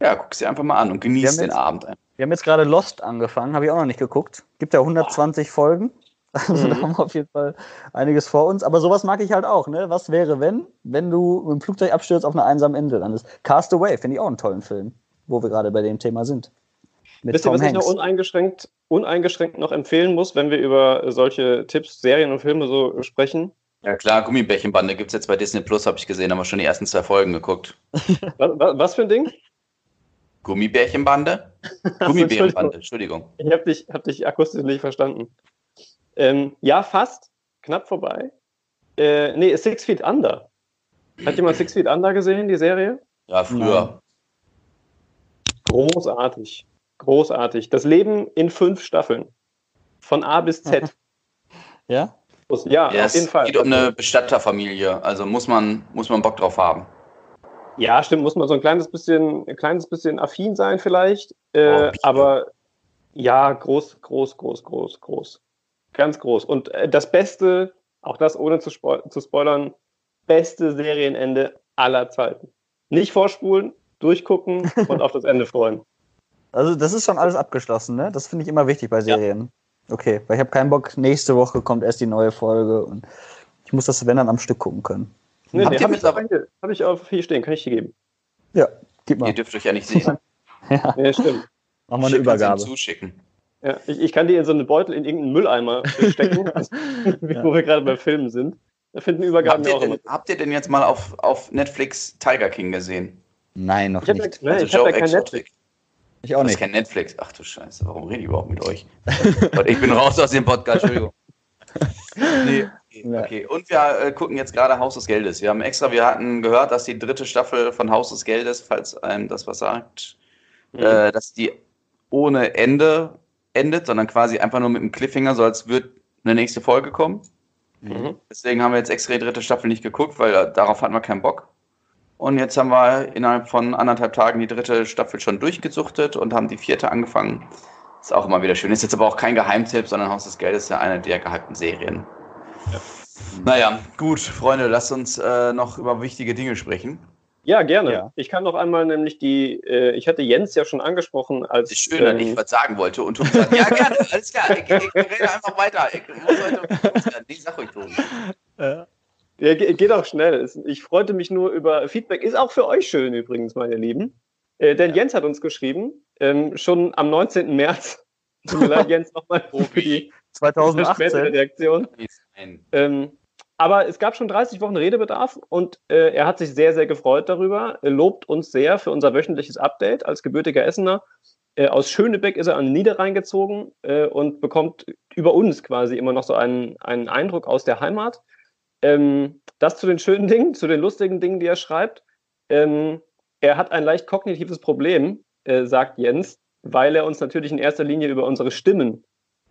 Ja, guck sie einfach mal an und genieß den jetzt- Abend. ein. Wir haben jetzt gerade Lost angefangen, habe ich auch noch nicht geguckt. Gibt ja 120 Folgen. Also da Mhm. haben wir auf jeden Fall einiges vor uns. Aber sowas mag ich halt auch, ne? Was wäre, wenn, wenn du mit dem Flugzeug abstürzt auf einer einsamen Insel landest? Cast Away finde ich auch einen tollen Film, wo wir gerade bei dem Thema sind. Mit Wisst ihr, was ich noch Hanks. uneingeschränkt, uneingeschränkt noch empfehlen muss, wenn wir über solche Tipps, Serien und Filme so sprechen? Ja klar, Gummibärchenbande gibt es jetzt bei Disney Plus, habe ich gesehen, haben wir schon die ersten zwei Folgen geguckt. Was, was, was für ein Ding? Gummibärchenbande? Gummibärenbande, Entschuldigung. Ich habe dich, hab dich akustisch nicht verstanden. Ähm, ja, fast. Knapp vorbei. Äh, nee, Six Feet Under. Hat jemand Six Feet Under gesehen, die Serie? Ja, früher. Großartig. Großartig. Das Leben in fünf Staffeln. Von A bis Z. Ja? Ja, Ja, auf jeden es Fall. geht um eine Bestatterfamilie, also muss man, muss man Bock drauf haben. Ja, stimmt, muss man so ein kleines bisschen, ein kleines bisschen affin sein vielleicht. Oh, Äh, bitte. aber ja, groß, groß, groß, groß, groß. Ganz groß. Und äh, das Beste, auch das ohne zu, spo zu spoilern, beste Serienende aller Zeiten. Nicht vorspulen, durchgucken und auf das Ende freuen. Also das ist schon alles abgeschlossen, ne? Das finde ich immer wichtig bei Serien. Okay, weil ich habe keinen Bock, nächste Woche kommt erst die neue Folge und ich muss das, wenn dann, am Stück gucken können. Nee, Habt nee, habe ich, hab ich auch hier stehen, kann ich dir geben. Ja, gib mal. Ihr dürft euch ja nicht sehen. Ja, Ja, stimmt. machen wir eine Übergabe. Zuschicken. Ja, ich, ich kann die in so einen Beutel in irgendeinen Mülleimer stecken, wo wir gerade bei Filmen sind. Da finden Übergaben Habt ja ihr, auch immer. denn, habt ihr denn jetzt mal auf, auf Netflix Tiger King gesehen? Nein, noch Ich habe nicht. ja, nee, Also ich hab ja kein Exotic. Netflix. Ich auch Das ist nicht. kein Netflix. Ach du Scheiße, warum rede ich überhaupt mit euch? Ich bin raus aus dem Podcast, Entschuldigung. Nee, okay. Okay. Und wir äh, gucken jetzt gerade Haus des Geldes. Wir haben extra, wir hatten gehört, dass die dritte Staffel von Haus des Geldes, falls einem das was sagt, Mhm. äh, dass die ohne Ende endet, sondern quasi einfach nur mit einem Cliffhanger, so als würde eine nächste Folge kommen. Mhm. Deswegen haben wir jetzt extra die dritte Staffel nicht geguckt, weil äh, darauf hatten wir keinen Bock. Und jetzt haben wir innerhalb von anderthalb Tagen die dritte Staffel schon durchgesuchtet und haben die vierte angefangen. Ist auch immer wieder schön. Ist jetzt aber auch kein Geheimtipp, sondern Haus des Geldes ist ja eine der gehypten Serien. Naja, gut, Freunde, lasst uns äh, noch über wichtige Dinge sprechen. Ja, gerne. Ja. Ich kann noch einmal nämlich die, äh, ich hatte Jens ja schon angesprochen als. Das ist schön, dass ähm, ich was sagen wollte und sagt, ja gerne, alles klar, ich, ich, ich rede einfach weiter. Ich muss heute, nee, sag ruhig, Tobi. Ja. Ja, ge- geht auch schnell. Ich freute mich nur über Feedback. Ist auch für euch schön übrigens, meine Lieben. Äh, denn Jens hat uns geschrieben, ähm, schon am 19. März. Tut mir leid, Jens, nochmal für die spätere 2018. Reaktion. Ähm, aber es gab schon 30 Wochen Redebedarf und äh, er hat sich sehr, sehr gefreut darüber. Er lobt uns sehr für unser wöchentliches Update als gebürtiger Essener. Äh, aus Schönebeck ist er an Niederrhein gezogen äh, und bekommt über uns quasi immer noch so einen, einen Eindruck aus der Heimat. Ähm, das zu den schönen Dingen, zu den lustigen Dingen, die er schreibt. Ähm, er hat ein leicht kognitives Problem, äh, sagt Jens, weil er uns natürlich in erster Linie über unsere Stimmen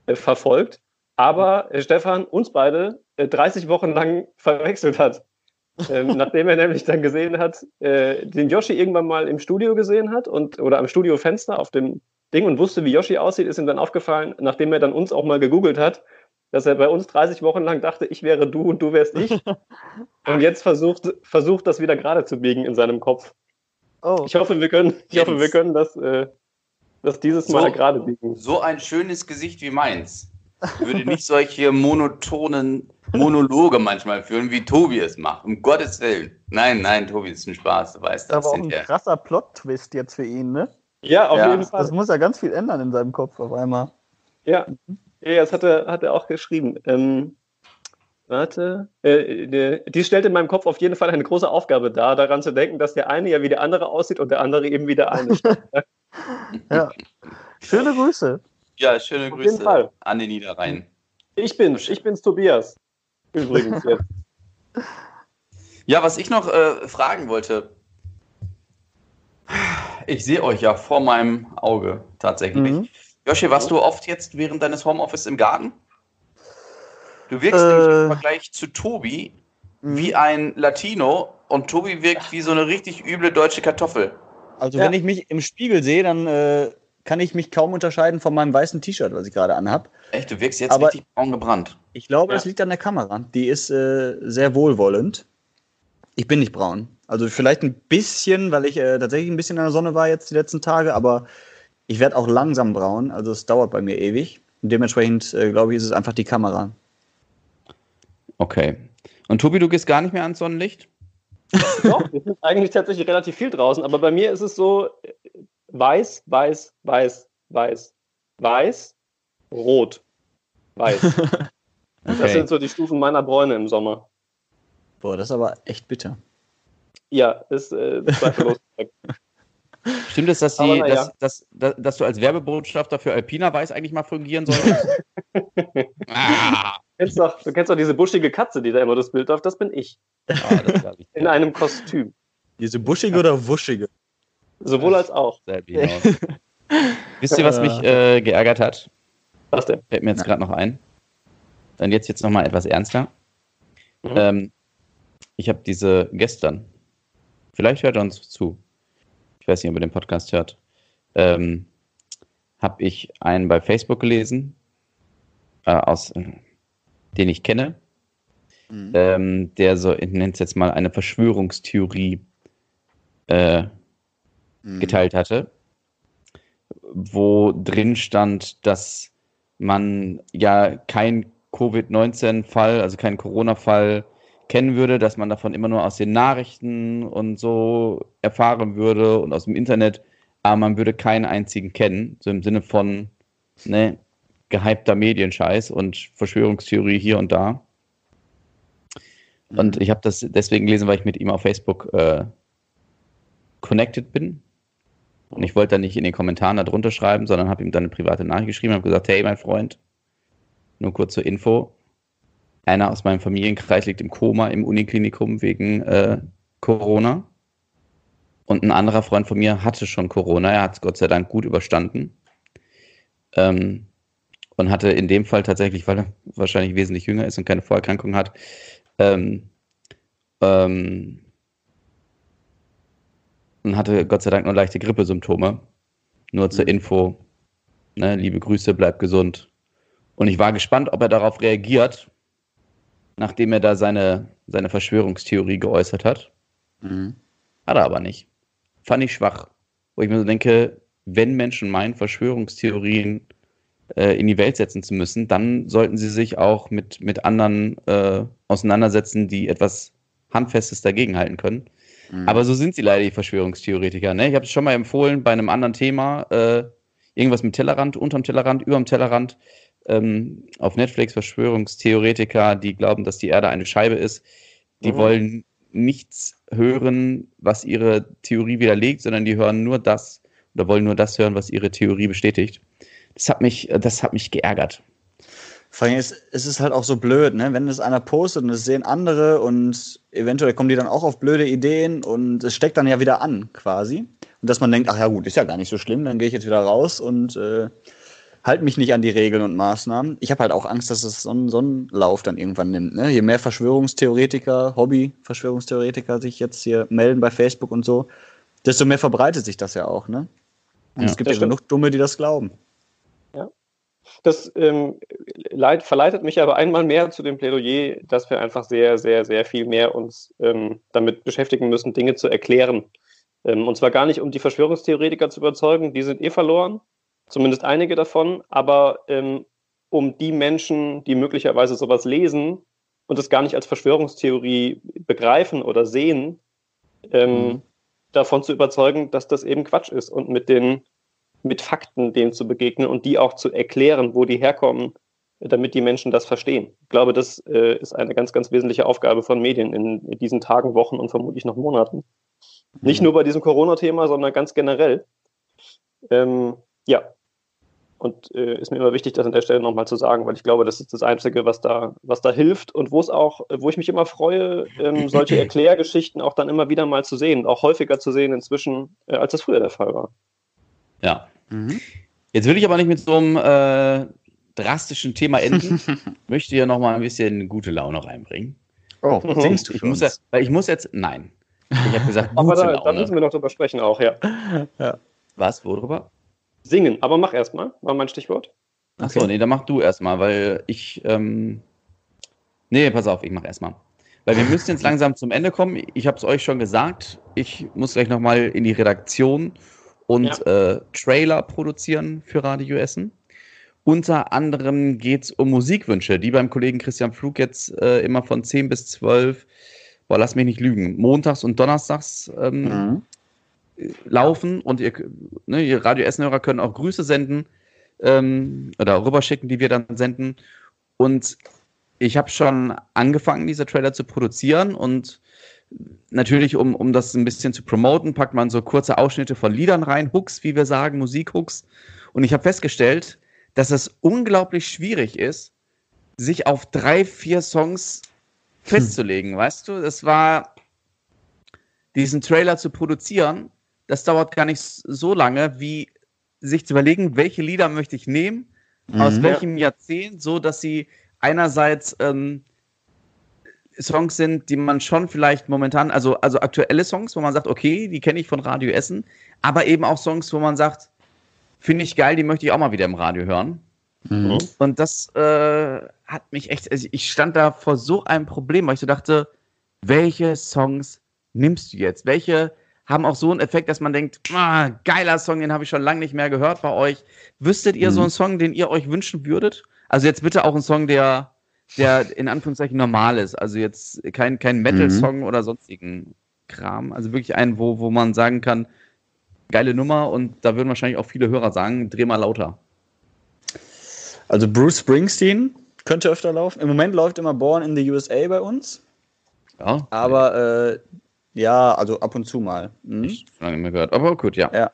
äh, verfolgt. Aber äh, Stefan uns beide äh, 30 Wochen lang verwechselt hat. Ähm, nachdem er nämlich dann gesehen hat, äh, den Yoshi irgendwann mal im Studio gesehen hat und oder am Studiofenster auf dem Ding und wusste, wie Yoshi aussieht, ist ihm dann aufgefallen, nachdem er dann uns auch mal gegoogelt hat, dass er bei uns 30 Wochen lang dachte, ich wäre du und du wärst ich. und jetzt versucht, versucht das wieder gerade zu biegen in seinem Kopf. Oh, Ich hoffe, wir können, ich hoffe, wir können das, äh, das dieses Mal So. gerade biegen. So ein schönes Gesicht wie meins würde nicht solche monotonen Monologe manchmal führen, wie Tobi es macht. Um Gottes Willen. Nein, nein, Tobi, das ist ein Spaß, du weißt das das. aber auch ein hinterher. krasser Plot-Twist jetzt für ihn, ne? Ja, auf Ja. jeden Fall. Das muss ja ganz viel ändern in seinem Kopf auf einmal. Ja, ja das hat er, hat er auch geschrieben. Ähm, warte. Äh, die, die stellt in meinem Kopf auf jeden Fall eine große Aufgabe dar, daran zu denken, dass der eine ja wie der andere aussieht und der andere eben wie der eine. Ja. Schöne Grüße. Ja, schöne Auf Grüße Fall. an den Niederrhein. Ich bin's, ich bin's Tobias. Übrigens jetzt. Ja, was ich noch äh, fragen wollte. Ich sehe euch ja vor meinem Auge tatsächlich. Mhm. Joshi, warst du oft jetzt während deines Homeoffice im Garten? Du wirkst Äh. nämlich im Vergleich zu Tobi Mhm. wie ein Latino und Tobi wirkt wie so eine richtig üble deutsche Kartoffel. Also Ja. wenn ich mich im Spiegel sehe, dann äh, kann ich mich kaum unterscheiden von meinem weißen T-Shirt, was ich gerade anhab. Echt, du wirkst jetzt Aber- richtig braun gebrannt. Ich glaube, Ja. das liegt an der Kamera. Die ist äh, sehr wohlwollend. Ich bin nicht braun. Also vielleicht ein bisschen, weil ich äh, tatsächlich ein bisschen in der Sonne war jetzt die letzten Tage, aber ich werde auch langsam braun. Also es dauert bei mir ewig. Und dementsprechend, äh, glaube ich, ist es einfach die Kamera. Okay. Und Tobi, du gehst gar nicht mehr ans Sonnenlicht? Doch, wir sind eigentlich tatsächlich relativ viel draußen, aber bei mir ist es so weiß, weiß, weiß, weiß, weiß, rot, weiß. Das Okay. sind so die Stufen meiner Bräune im Sommer. Boah, das ist aber echt bitter. Ja, ist äh, zweifellos. Stimmt es, dass, die, ja. dass, dass, dass, dass du als Werbebotschafter für Alpina Weiß eigentlich mal fungieren solltest? ah, Du kennst, doch, du kennst doch diese buschige Katze, die da immer das Bild läuft. Das bin ich. ah, das ich In einem Kostüm. Diese buschige oder wuschige? Sowohl als auch. Wisst ihr, was mich äh, geärgert hat? Was denn? Fällt mir jetzt gerade noch ein. Dann jetzt, jetzt nochmal etwas ernster. Mhm. Ähm, ich habe diese gestern, vielleicht hört er uns zu, ich weiß nicht, ob er den Podcast hört, ähm, habe ich einen bei Facebook gelesen, äh, aus, äh, den ich kenne, Mhm. ähm, der so, ich nenne es jetzt mal eine Verschwörungstheorie äh, Mhm. geteilt hatte, wo drin stand, dass man ja kein Covid-19-Fall, also keinen Corona-Fall kennen würde, dass man davon immer nur aus den Nachrichten und so erfahren würde und aus dem Internet, aber man würde keinen einzigen kennen, so im Sinne von ne, gehypter Medienscheiß und Verschwörungstheorie hier und da. Und ich habe das deswegen gelesen, weil ich mit ihm auf Facebook äh, connected bin. Und ich wollte da nicht in den Kommentaren darunter schreiben, sondern habe ihm dann eine private Nachricht geschrieben und habe gesagt, hey, mein Freund, nur kurz zur Info. Einer aus meinem Familienkreis liegt im Koma im Uniklinikum wegen äh, Corona. Und ein anderer Freund von mir hatte schon Corona. Er hat es Gott sei Dank gut überstanden. Ähm, und hatte in dem Fall tatsächlich, weil er wahrscheinlich wesentlich jünger ist und keine Vorerkrankung hat, ähm, ähm, und hatte Gott sei Dank nur leichte Grippesymptome. Nur zur Info. Ne, liebe Grüße, bleib gesund. Und ich war gespannt, ob er darauf reagiert, nachdem er da seine, seine Verschwörungstheorie geäußert hat. Mhm. Hat er aber nicht. Fand ich schwach. Wo ich mir so denke, wenn Menschen meinen, Verschwörungstheorien äh, in die Welt setzen zu müssen, dann sollten sie sich auch mit, mit anderen äh, auseinandersetzen, die etwas Handfestes dagegenhalten können. Mhm. Aber so sind sie leider, die Verschwörungstheoretiker. Ne? Ich habe es schon mal empfohlen bei einem anderen Thema, äh, irgendwas mit Tellerrand, unterm Tellerrand, überm Tellerrand. Ähm, auf Netflix Verschwörungstheoretiker, die glauben, dass die Erde eine Scheibe ist. Die Mhm. wollen nichts hören, was ihre Theorie widerlegt, sondern die hören nur das oder wollen nur das hören, was ihre Theorie bestätigt. Das hat mich, äh, das hat mich geärgert. Vor allem ist, es ist halt auch so blöd, ne? Wenn das einer postet und es sehen andere und eventuell kommen die dann auch auf blöde Ideen und es steckt dann ja wieder an, quasi. Und dass man denkt, ach ja gut, ist ja gar nicht so schlimm, dann gehe ich jetzt wieder raus und äh, halte mich nicht an die Regeln und Maßnahmen. Ich habe halt auch Angst, dass es so einen, so einen Lauf dann irgendwann nimmt. Ne? Je mehr Verschwörungstheoretiker, Hobby-Verschwörungstheoretiker sich jetzt hier melden bei Facebook und so, desto mehr verbreitet sich das ja auch. Ne? Und Ja, es gibt ja genug Dumme, die das glauben. Das ähm, leid, verleitet mich aber einmal mehr zu dem Plädoyer, dass wir einfach sehr, sehr, sehr viel mehr uns ähm, damit beschäftigen müssen, Dinge zu erklären. Ähm, und zwar gar nicht, um die Verschwörungstheoretiker zu überzeugen, die sind eh verloren, zumindest einige davon, aber ähm, um die Menschen, die möglicherweise sowas lesen und es gar nicht als Verschwörungstheorie begreifen oder sehen, ähm, Mhm. davon zu überzeugen, dass das eben Quatsch ist und mit den mit Fakten denen zu begegnen und die auch zu erklären, wo die herkommen, damit die Menschen das verstehen. Ich glaube, das äh, ist eine ganz, ganz wesentliche Aufgabe von Medien in, in diesen Tagen, Wochen und vermutlich noch Monaten. Nicht nur bei diesem Corona-Thema, sondern ganz generell. Ähm, ja. Und äh, ist mir immer wichtig, das an der Stelle nochmal zu sagen, weil ich glaube, das ist das Einzige, was da, was da hilft und wo es auch, wo ich mich immer freue, ähm, solche Erklärgeschichten auch dann immer wieder mal zu sehen, auch häufiger zu sehen inzwischen, äh, als das früher der Fall war. Ja. Mhm. Jetzt will ich aber nicht mit so einem äh, drastischen Thema enden. Möchte hier nochmal ein bisschen gute Laune reinbringen. Oh, singst du Ich für muss, uns? ja, weil ich muss jetzt, nein. Ich habe gesagt, Aber gute da, da Laune. müssen wir noch drüber sprechen auch, ja. Was, worüber? Singen, aber mach erstmal, war mein Stichwort. Achso, Okay. nee, dann mach du erstmal, weil ich, ähm, nee, pass auf, ich mach erstmal. Weil wir müssen jetzt langsam zum Ende kommen. Ich habe es euch schon gesagt. Ich muss gleich nochmal in die Redaktion und ja. äh, Trailer produzieren für Radio Essen. Unter anderem geht es um Musikwünsche, die beim Kollegen Christian Flug jetzt äh, immer von 10 bis 12, boah, lass mich nicht lügen, montags und donnerstags ähm, mhm. laufen. Und ihr, ne, ihr Radio Essen-Hörer können auch Grüße senden ähm, oder rüberschicken, die wir dann senden. Und ich habe schon angefangen, diese Trailer zu produzieren und natürlich, um, um das ein bisschen zu promoten, packt man so kurze Ausschnitte von Liedern rein, Hooks, wie wir sagen, Musikhooks. Und ich habe festgestellt, dass es unglaublich schwierig ist, sich auf drei, vier Songs festzulegen, hm. weißt du? Das war diesen Trailer zu produzieren, das dauert gar nicht so lange, wie sich zu überlegen, welche Lieder möchte ich nehmen, mhm. aus welchem Jahrzehnt, so dass sie einerseits ähm, Songs sind, die man schon vielleicht momentan, also, also aktuelle Songs, wo man sagt, okay, die kenne ich von Radio Essen, aber eben auch Songs, wo man sagt, Finde ich geil, die möchte ich auch mal wieder im Radio hören. Mhm. Und das äh, hat mich echt, also ich stand da vor so einem Problem, weil ich so dachte, welche Songs nimmst du jetzt? Welche haben auch so einen Effekt, dass man denkt, ah, geiler Song, den habe ich schon lange nicht mehr gehört bei euch. Wüsstet ihr mhm. so einen Song, den ihr euch wünschen würdet? Also jetzt bitte auch einen Song, der, der in Anführungszeichen normal ist. Also jetzt kein, kein Metal-Song mhm. oder sonstigen Kram. Also wirklich einen, wo, wo man sagen kann, geile Nummer und da würden wahrscheinlich auch viele Hörer sagen, dreh mal lauter. Also Bruce Springsteen könnte öfter laufen. Im Moment läuft immer Born in the USA bei uns. Ja. Aber äh, ja, also ab und zu mal. Hm? Ich lange nicht mehr gehört, aber gut, ja. Ja.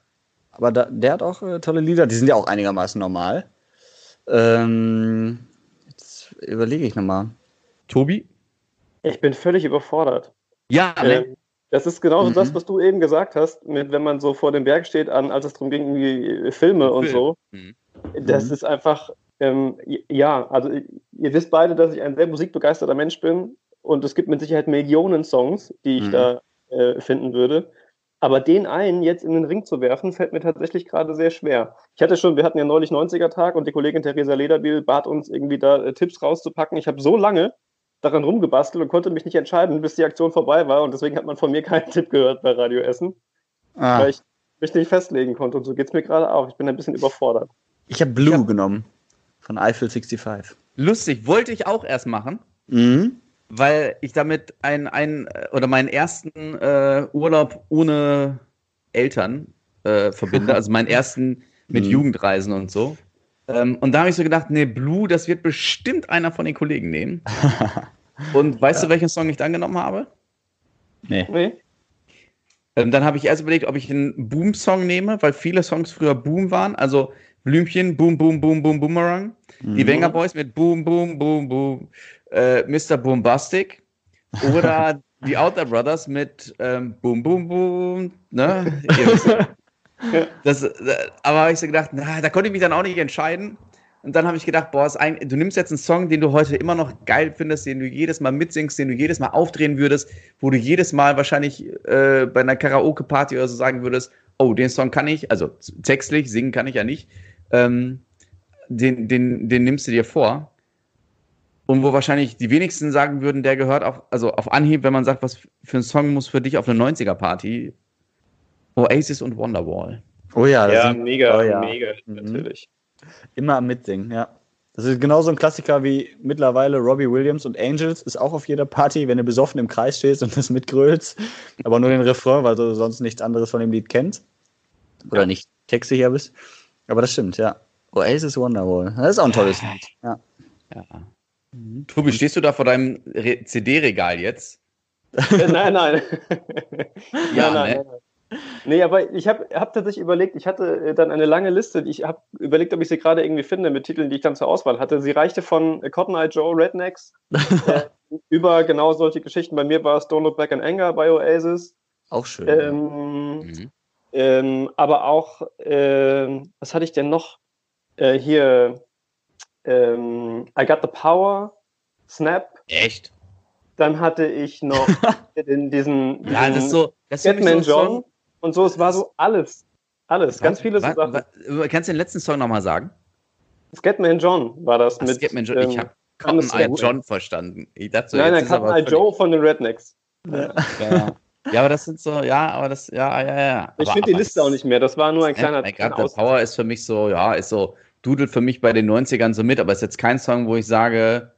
Aber da, der hat auch äh, tolle Lieder, die sind ja auch einigermaßen normal. Ähm, überlege ich nochmal. Tobi? Ich bin völlig überfordert. Ja, ne? ähm, das ist genau mhm. das, was du eben gesagt hast, mit wenn man so vor dem Berg steht, an, als es darum ging, irgendwie Filme und so. Mhm. Das mhm. ist einfach, ähm, ja, also ihr wisst beide, dass ich ein sehr musikbegeisterter Mensch bin und es gibt mit Sicherheit Millionen Songs, die ich mhm. da äh, finden würde. Aber den einen jetzt in den Ring zu werfen, fällt mir tatsächlich gerade sehr schwer. Ich hatte schon, wir hatten ja neulich 90er-Tag und die Kollegin Theresa Lederbiel bat uns irgendwie da äh, Tipps rauszupacken. Ich habe so lange daran rumgebastelt und konnte mich nicht entscheiden, bis die Aktion vorbei war. Und deswegen hat man von mir keinen Tipp gehört bei Radio Essen. Ah. Weil ich mich nicht festlegen konnte. Und so geht es mir gerade auch. Ich bin ein bisschen überfordert. Ich habe Blue ja. genommen. Von Eiffel 65. Lustig, wollte ich auch erst machen. Mhm. Weil ich damit ein, ein oder meinen ersten äh, Urlaub ohne Eltern äh, verbinde. also meinen ersten mit mhm. Jugendreisen und so. Ähm, und da habe ich so gedacht, nee, Blue, das wird bestimmt einer von den Kollegen nehmen. und weißt ja. du, welchen Song ich dann genommen habe? Nee. nee. Ähm, dann habe ich erst überlegt, ob ich einen Boom-Song nehme, weil viele Songs früher Boom waren. Also Blümchen, Boom, Boom, Boom, Boom, Boomerang. Mhm. Die Wenger Boys mit Boom, Boom, Boom, Boom. Äh, Mr. Boombastic. Oder die Outer Brothers mit ähm, Boom, Boom, Boom. Ne? Das, aber habe ich so gedacht, na, da konnte ich mich dann auch nicht entscheiden. Und dann habe ich gedacht, boah, ein, du nimmst jetzt einen Song, den du heute immer noch geil findest, den du jedes Mal mitsingst, den du jedes Mal aufdrehen würdest, wo du jedes Mal wahrscheinlich äh, bei einer Karaoke-Party oder so sagen würdest, oh, den Song kann ich, also textlich, singen kann ich ja nicht, ähm, den, den, den nimmst du dir vor. Und wo wahrscheinlich die wenigsten sagen würden, der gehört auf, also auf Anhieb, wenn man sagt, was für ein Song muss für dich auf eine 90er-Party Oasis und Wonderwall. Oh ja, ja sind, mega, oh ja. mega, mhm. natürlich. Immer am Mitsingen, ja. Das ist genauso ein Klassiker wie mittlerweile Robbie Williams und Angels. Ist auch auf jeder Party, wenn du besoffen im Kreis stehst und das mitgrölst. Aber nur den Refrain, weil du sonst nichts anderes von dem Lied kennst. Oder ja. nicht textsicher bist. Aber das stimmt, ja. Oasis Wonderwall. Das ist auch ein tolles Lied. Ja. ja. Mhm. Tobi, stehst du da vor deinem CD-Regal jetzt? nein, nein. ja, nein, nein, ne? nein. Nee, aber ich habe hab tatsächlich überlegt, ich hatte äh, dann eine lange Liste, ich habe überlegt, ob ich sie gerade irgendwie finde mit Titeln, die ich dann zur Auswahl hatte. Sie reichte von Cotton Eye Joe, Rednecks, äh, über genau solche Geschichten. Bei mir war es Don't Look Back in Anger bei Oasis. Auch schön. Ähm, mhm. ähm, aber auch, äh, was hatte ich denn noch? Äh, hier, ähm, I Got the Power, Snap. Echt? Dann hatte ich noch in diesen, diesen ja, das ist so, das Batman so John und so, es war so alles. Alles, ganz viele Sachen. Kannst du den letzten Song nochmal sagen? Scatman John war das Ach, mit. Scatman John, ähm, ich habe Cotton Eye John verstanden. Ich dachte so, Nein, nein, Cotton Eye Joe von den Rednecks. Ja. Ja. ja, aber das sind so, ja, aber das, ja, ja, ja. Ich finde die Liste auch nicht mehr. Das war nur ein kleiner, the Power ist für mich so, ja, ist so, dudelt für mich bei den 90ern so mit, aber ist jetzt kein Song, wo ich sage,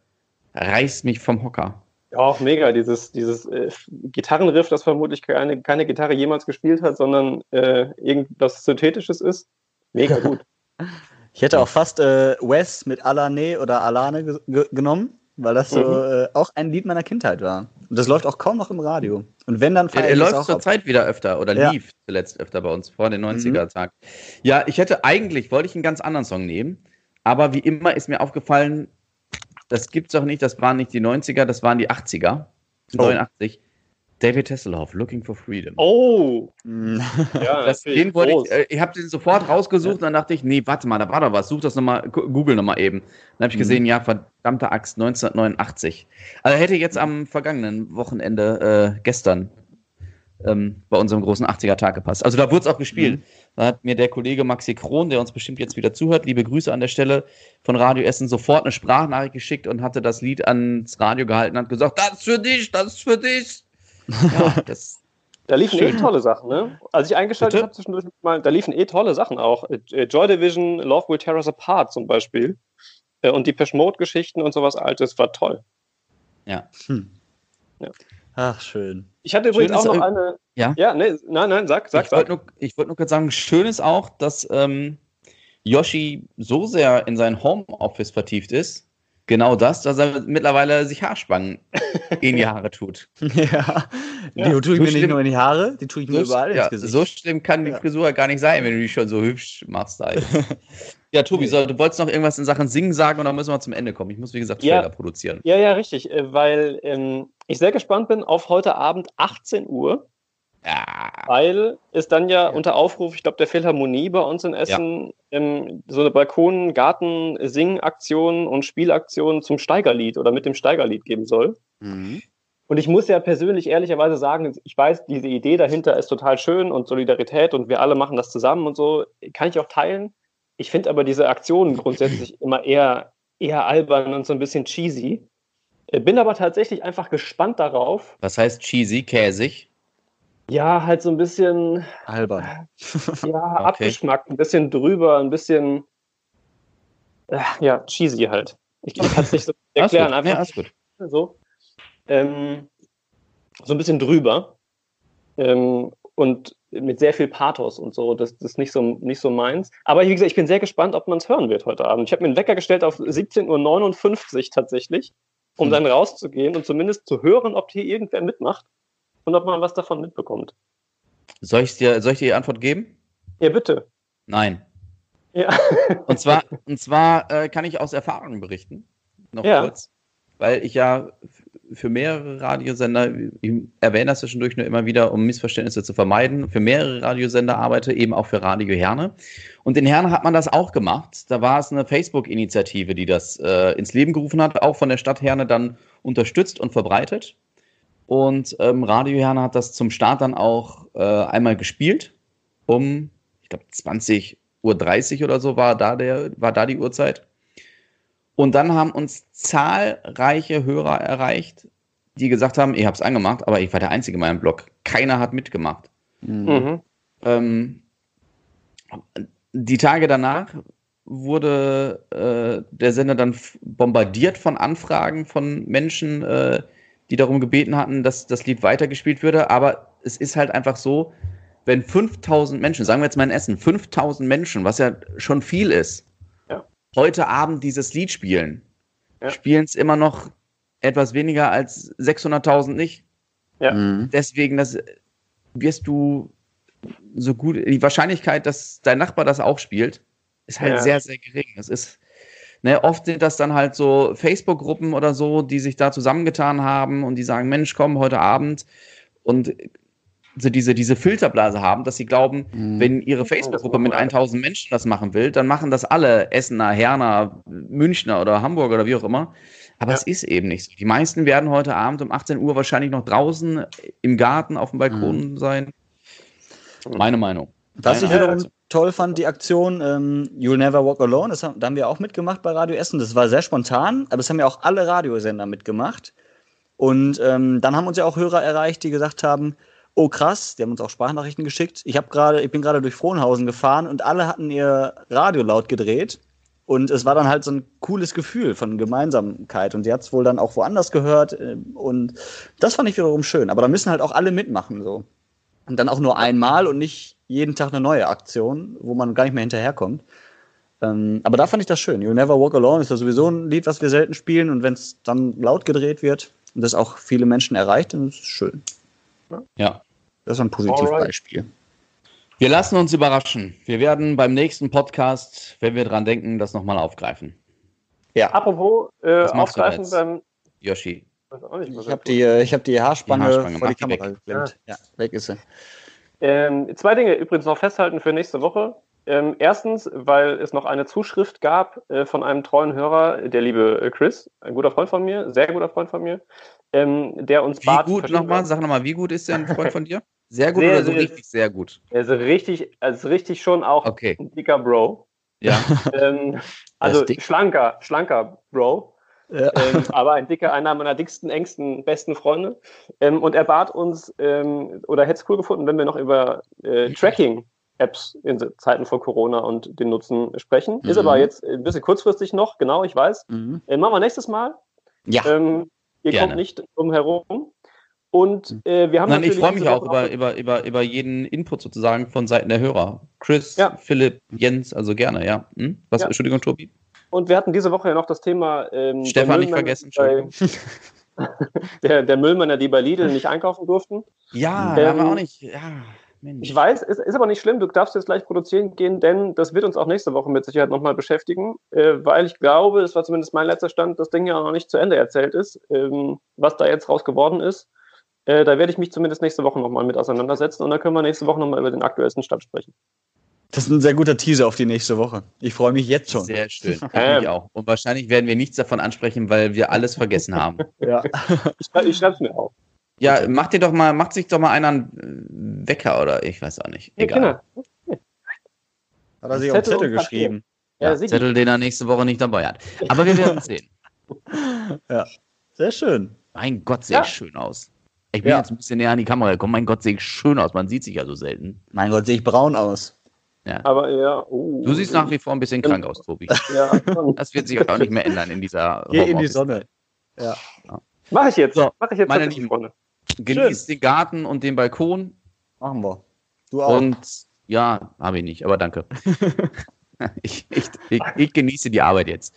reißt mich vom Hocker. Ja, auch mega. Dieses, dieses äh, Gitarrenriff, das vermutlich keine, keine Gitarre jemals gespielt hat, sondern äh, irgendwas Synthetisches ist. Mega gut. Ich hätte auch fast äh, Wes mit Alane oder Alane ge ge genommen, weil das so Mhm. äh, auch ein Lied meiner Kindheit war. Und das läuft auch kaum noch im Radio. Und wenn, dann Er, er läuft auch zur. Zeit wieder öfter oder Ja. lief zuletzt öfter bei uns vor den 90er-Tag. Ja, ich hätte eigentlich, wollte ich einen ganz anderen Song nehmen, aber wie immer ist mir aufgefallen, das gibt's doch nicht, das waren nicht die 90er, das waren die 80er, Oh. 89. David Hasselhoff, Looking for Freedom. Oh, Mm. ja, Das, den wollte ich, äh, ich habe den sofort rausgesucht und dann dachte ich, nee, warte mal, da war doch was, such das nochmal, google nochmal eben. Dann habe ich Mhm. gesehen, ja, verdammte Axt, 1989. Also hätte jetzt am vergangenen Wochenende, äh, gestern, ähm, bei unserem großen 80er-Tag gepasst. Also da wurde es auch gespielt. Mhm. Da hat mir der Kollege Maxi Kron, der uns bestimmt jetzt wieder zuhört, liebe Grüße an der Stelle von Radio Essen, sofort eine Sprachnachricht geschickt und hatte das Lied ans Radio gehalten und hat gesagt, das ist für dich, das ist für dich. Ja, das, Da liefen Schön. eh tolle Sachen, ne? Als ich eingeschaltet habe zwischendurch mal, da liefen eh tolle Sachen auch. Äh, Joy Division, Love Will Tear Us Apart zum Beispiel. Äh, Und die Peschmode-Geschichten und sowas Altes war toll. ja. Ach, schön. Ich hatte übrigens Schön auch noch eine. Ja? Ja, nee, nein, nein, sag, sag, ich wollte sag. nur, ich wollte nur kurz sagen, schön ist auch, dass ähm, Yoshi so sehr in sein Homeoffice vertieft ist, genau das, dass er mittlerweile sich Haarspangen in die Haare tut. ja. Die Ja, tue ich so mir nicht schlimm- nur in die Haare, die tue ich mir So, überall ja, ins Gesicht. so schlimm kann die Ja. Frisur gar nicht sein, wenn du die schon so hübsch machst. Ja, Tobi, so, du wolltest noch irgendwas in Sachen Singen sagen und dann müssen wir zum Ende kommen. Ich muss, wie gesagt. Trailer produzieren. Ja, ja, richtig, äh, weil ähm, ich sehr gespannt bin auf heute Abend 18 Uhr, Ja. weil es dann ja, unter Aufruf, ich glaube, der Philharmonie bei uns in Essen ähm, so eine Balkon-, Garten-, Singaktion und Spielaktion zum Steigerlied oder mit dem Steigerlied geben soll. Mhm. Und ich muss ja persönlich ehrlicherweise sagen, ich weiß, diese Idee dahinter ist total schön und Solidarität und wir alle machen das zusammen und so, kann ich auch teilen. Ich finde aber diese Aktionen grundsätzlich immer eher, eher albern und so ein bisschen cheesy. Äh, Bin aber tatsächlich einfach gespannt darauf. Was heißt cheesy, käsig? Ja, halt so ein bisschen Albern. ja, abgeschmackt, ein bisschen drüber, ein bisschen äh, ja, cheesy halt. Ich kann es nicht so erklären, einfach Ja, alles gut. so. Ähm, so ein bisschen drüber. Ähm, und mit sehr viel Pathos und so. Das, das ist nicht so, nicht so meins. Aber wie gesagt, ich bin sehr gespannt, ob man es hören wird heute Abend. Ich habe mir einen Wecker gestellt auf 17.59 Uhr tatsächlich, um Hm. dann rauszugehen und zumindest zu hören, ob hier irgendwer mitmacht und ob man was davon mitbekommt. Soll ich dir, soll ich dir die Antwort geben? Ja, bitte. Nein. Ja. Und zwar, und zwar äh, kann ich aus Erfahrung berichten, noch Ja. kurz, weil ich ja für mehrere Radiosender, ich erwähne das zwischendurch nur immer wieder, um Missverständnisse zu vermeiden, für mehrere Radiosender arbeite, eben auch für Radio Herne. Und in Herne hat man das auch gemacht. Da war es eine Facebook-Initiative, die das äh, ins Leben gerufen hat, auch von der Stadt Herne dann unterstützt und verbreitet. Und ähm, Radio Herne hat das zum Start dann auch äh, einmal gespielt, um, ich glaube, 20 Uhr 30 oder so war da, der, war da die Uhrzeit. Und dann haben uns zahlreiche Hörer erreicht, die gesagt haben, ich habe es angemacht, aber ich war der Einzige in meinem Blog. Keiner hat mitgemacht. Mhm. Ähm, die Tage danach wurde äh, der Sender dann bombardiert von Anfragen von Menschen, äh, die darum gebeten hatten, dass das Lied weitergespielt würde. Aber es ist halt einfach so, wenn 5000 Menschen, sagen wir jetzt mal in Essen, 5000 Menschen, was ja schon viel ist, Ja. heute Abend dieses Lied spielen, Ja. spielen es immer noch etwas weniger als 600.000 nicht. Ja. Mhm. Deswegen, das wirst du so gut, die Wahrscheinlichkeit, dass dein Nachbar das auch spielt, ist halt Ja. sehr, sehr gering. Es ist, ne, oft sind das dann halt so Facebook-Gruppen oder so, die sich da zusammengetan haben und die sagen, Mensch, komm, heute Abend und so diese, diese Filterblase haben, dass sie glauben, Mhm. wenn ihre Facebook-Gruppe mit 1000 Menschen das machen will, dann machen das alle Essener, Herner, Münchner oder Hamburger oder wie auch immer. Aber Ja. es ist eben nicht so. Die meisten werden heute Abend um 18 Uhr wahrscheinlich noch draußen im Garten auf dem Balkon sein. Meine Meinung. Ich Meine wiederum Meinung. Toll fand, die Aktion ähm, You'll Never Walk Alone, das haben, da haben wir auch mitgemacht bei Radio Essen. Das war sehr spontan, aber es haben ja auch alle Radiosender mitgemacht. Und ähm, dann haben uns ja auch Hörer erreicht, die gesagt haben, oh krass, die haben uns auch Sprachnachrichten geschickt. Ich habe gerade, ich bin gerade durch Frohnhausen gefahren und alle hatten ihr Radio laut gedreht. Und es war dann halt so ein cooles Gefühl von Gemeinsamkeit. Und sie hat es wohl dann auch woanders gehört. äh, Und das fand ich wiederum schön. Aber da müssen halt auch alle mitmachen so. Und dann auch nur einmal und nicht jeden Tag eine neue Aktion, wo man gar nicht mehr hinterherkommt. Ähm, aber da fand ich das schön. You Never Walk Alone ist ja sowieso ein Lied, was wir selten spielen. Und wenn es dann laut gedreht wird und das auch viele Menschen erreicht, dann ist es schön. Ja. Das ist ein Positivbeispiel. Wir lassen uns überraschen. Wir werden beim nächsten Podcast, wenn wir dran denken, das nochmal aufgreifen. Ja, Apropos äh, aufgreifen beim. Yoshi. Ich habe die, äh, ich hab die Haarspange, Die Haarspange, vor die Kamera weg. geklemmt. Ja, weg ist sie. Ähm, zwei Dinge übrigens noch festhalten für nächste Woche. Ähm, erstens, weil es noch eine Zuschrift gab äh, von einem treuen Hörer, der liebe äh, Chris, ein guter Freund von mir, sehr guter Freund von mir, ähm, der uns Wie bat. gut verschiedene- nochmal? Sag nochmal, wie gut ist der ein Freund von dir? Sehr gut Sehr, oder so sehr- richtig sehr gut? Also richtig, also richtig schon auch Okay. ein dicker Bro. Ja. Ähm, also schlanker, schlanker Bro. Ja. ähm, aber ein dicker, einer meiner dicksten, engsten, besten Freunde. Ähm, und er bat uns, ähm, oder hätte es cool gefunden, wenn wir noch über äh, Tracking-Apps in Zeiten von Corona und den Nutzen sprechen. Ist Mhm. aber jetzt ein bisschen kurzfristig noch, genau, ich weiß. Mhm. Äh, machen wir nächstes Mal. Ja, Ähm, ihr Gerne. kommt nicht drum herum. Und äh, wir haben Nein, ich freue mich auch über, über, über, über jeden Input sozusagen von Seiten der Hörer. Chris, Ja. Philipp, Jens, also gerne, ja. Hm? Was, Ja. Entschuldigung, Tobi? Und wir hatten diese Woche ja noch das Thema. Ähm, Stefan der nicht Müllmänner, vergessen, die bei, der, der Müllmänner, die bei Lidl nicht einkaufen durften. Ja, Ähm, da haben wir auch nicht. Ja, Mensch. Ich weiß, es ist aber nicht schlimm, du darfst jetzt gleich produzieren gehen, denn das wird uns auch nächste Woche mit Sicherheit nochmal beschäftigen, äh, weil ich glaube, das war zumindest mein letzter Stand, das Ding ja noch nicht zu Ende erzählt ist, ähm, was da jetzt raus geworden ist. Äh, da werde ich mich zumindest nächste Woche nochmal mit auseinandersetzen und dann können wir nächste Woche nochmal über den aktuellsten Stand sprechen. Das ist ein sehr guter Teaser auf die nächste Woche. Ich freue mich jetzt schon. Sehr schön. Ich Ähm. mich auch. Und wahrscheinlich werden wir nichts davon ansprechen, weil wir alles vergessen haben. Ja. Ich, ich schreibe es mir auf. Ja, macht dir doch mal, macht sich doch mal einer einen äh, Wecker oder ich weiß auch nicht. Egal. Kinder. Hat er sich auf den Zettel Zettel geschrieben. Ja, Ja. Zettel, den er nächste Woche nicht dabei hat. Aber wir werden sehen. Sehr schön. Mein Gott, sehe Ja. ich schön aus. Ich bin Ja. jetzt ein bisschen näher an die Kamera gekommen. Mein Gott, sehe ich schön aus. Man sieht sich ja so selten. Mein Gott, sehe ich braun aus. Aber ja, oh, Du siehst nach wie vor ein bisschen krank aus, Tobi. Ja, Das wird sich auch nicht mehr ändern in dieser Geh in die. Sonne. Ja. mach ich jetzt. So, mach ich jetzt meine Lieben. Freunde. Genießt den Garten und den Balkon. Machen wir. Du auch. Und ja, habe ich nicht, aber danke. ich, ich, ich, ich genieße die Arbeit jetzt.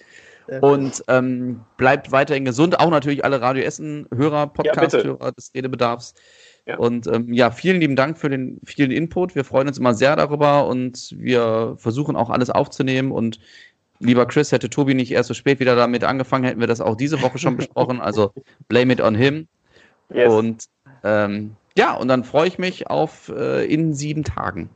Ja. Und ähm, bleibt weiterhin gesund. Auch natürlich alle Radio Essen-Hörer, Podcast-Hörer des Redebedarfs. Ja. Und ähm, ja, vielen lieben Dank für den vielen Input. Wir freuen uns immer sehr darüber und wir versuchen auch alles aufzunehmen. Und lieber Chris, hätte Tobi nicht erst so spät wieder damit angefangen, hätten wir das auch diese Woche schon besprochen. Also blame it on him. Yes. Und ähm, ja, und dann freue ich mich auf äh, in sieben Tagen.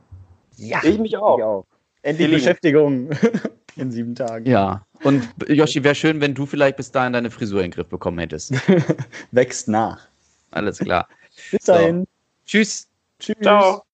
ja. ich mich auch. Ich auch. Endlich Lieben. Beschäftigung in sieben Tagen. Ja. Und Yoshi, wäre schön, wenn du vielleicht bis dahin deine Frisur in den Griff bekommen hättest. Wächst nach. Alles klar. Bis So. dahin. Tschüss. Tschüss. Ciao.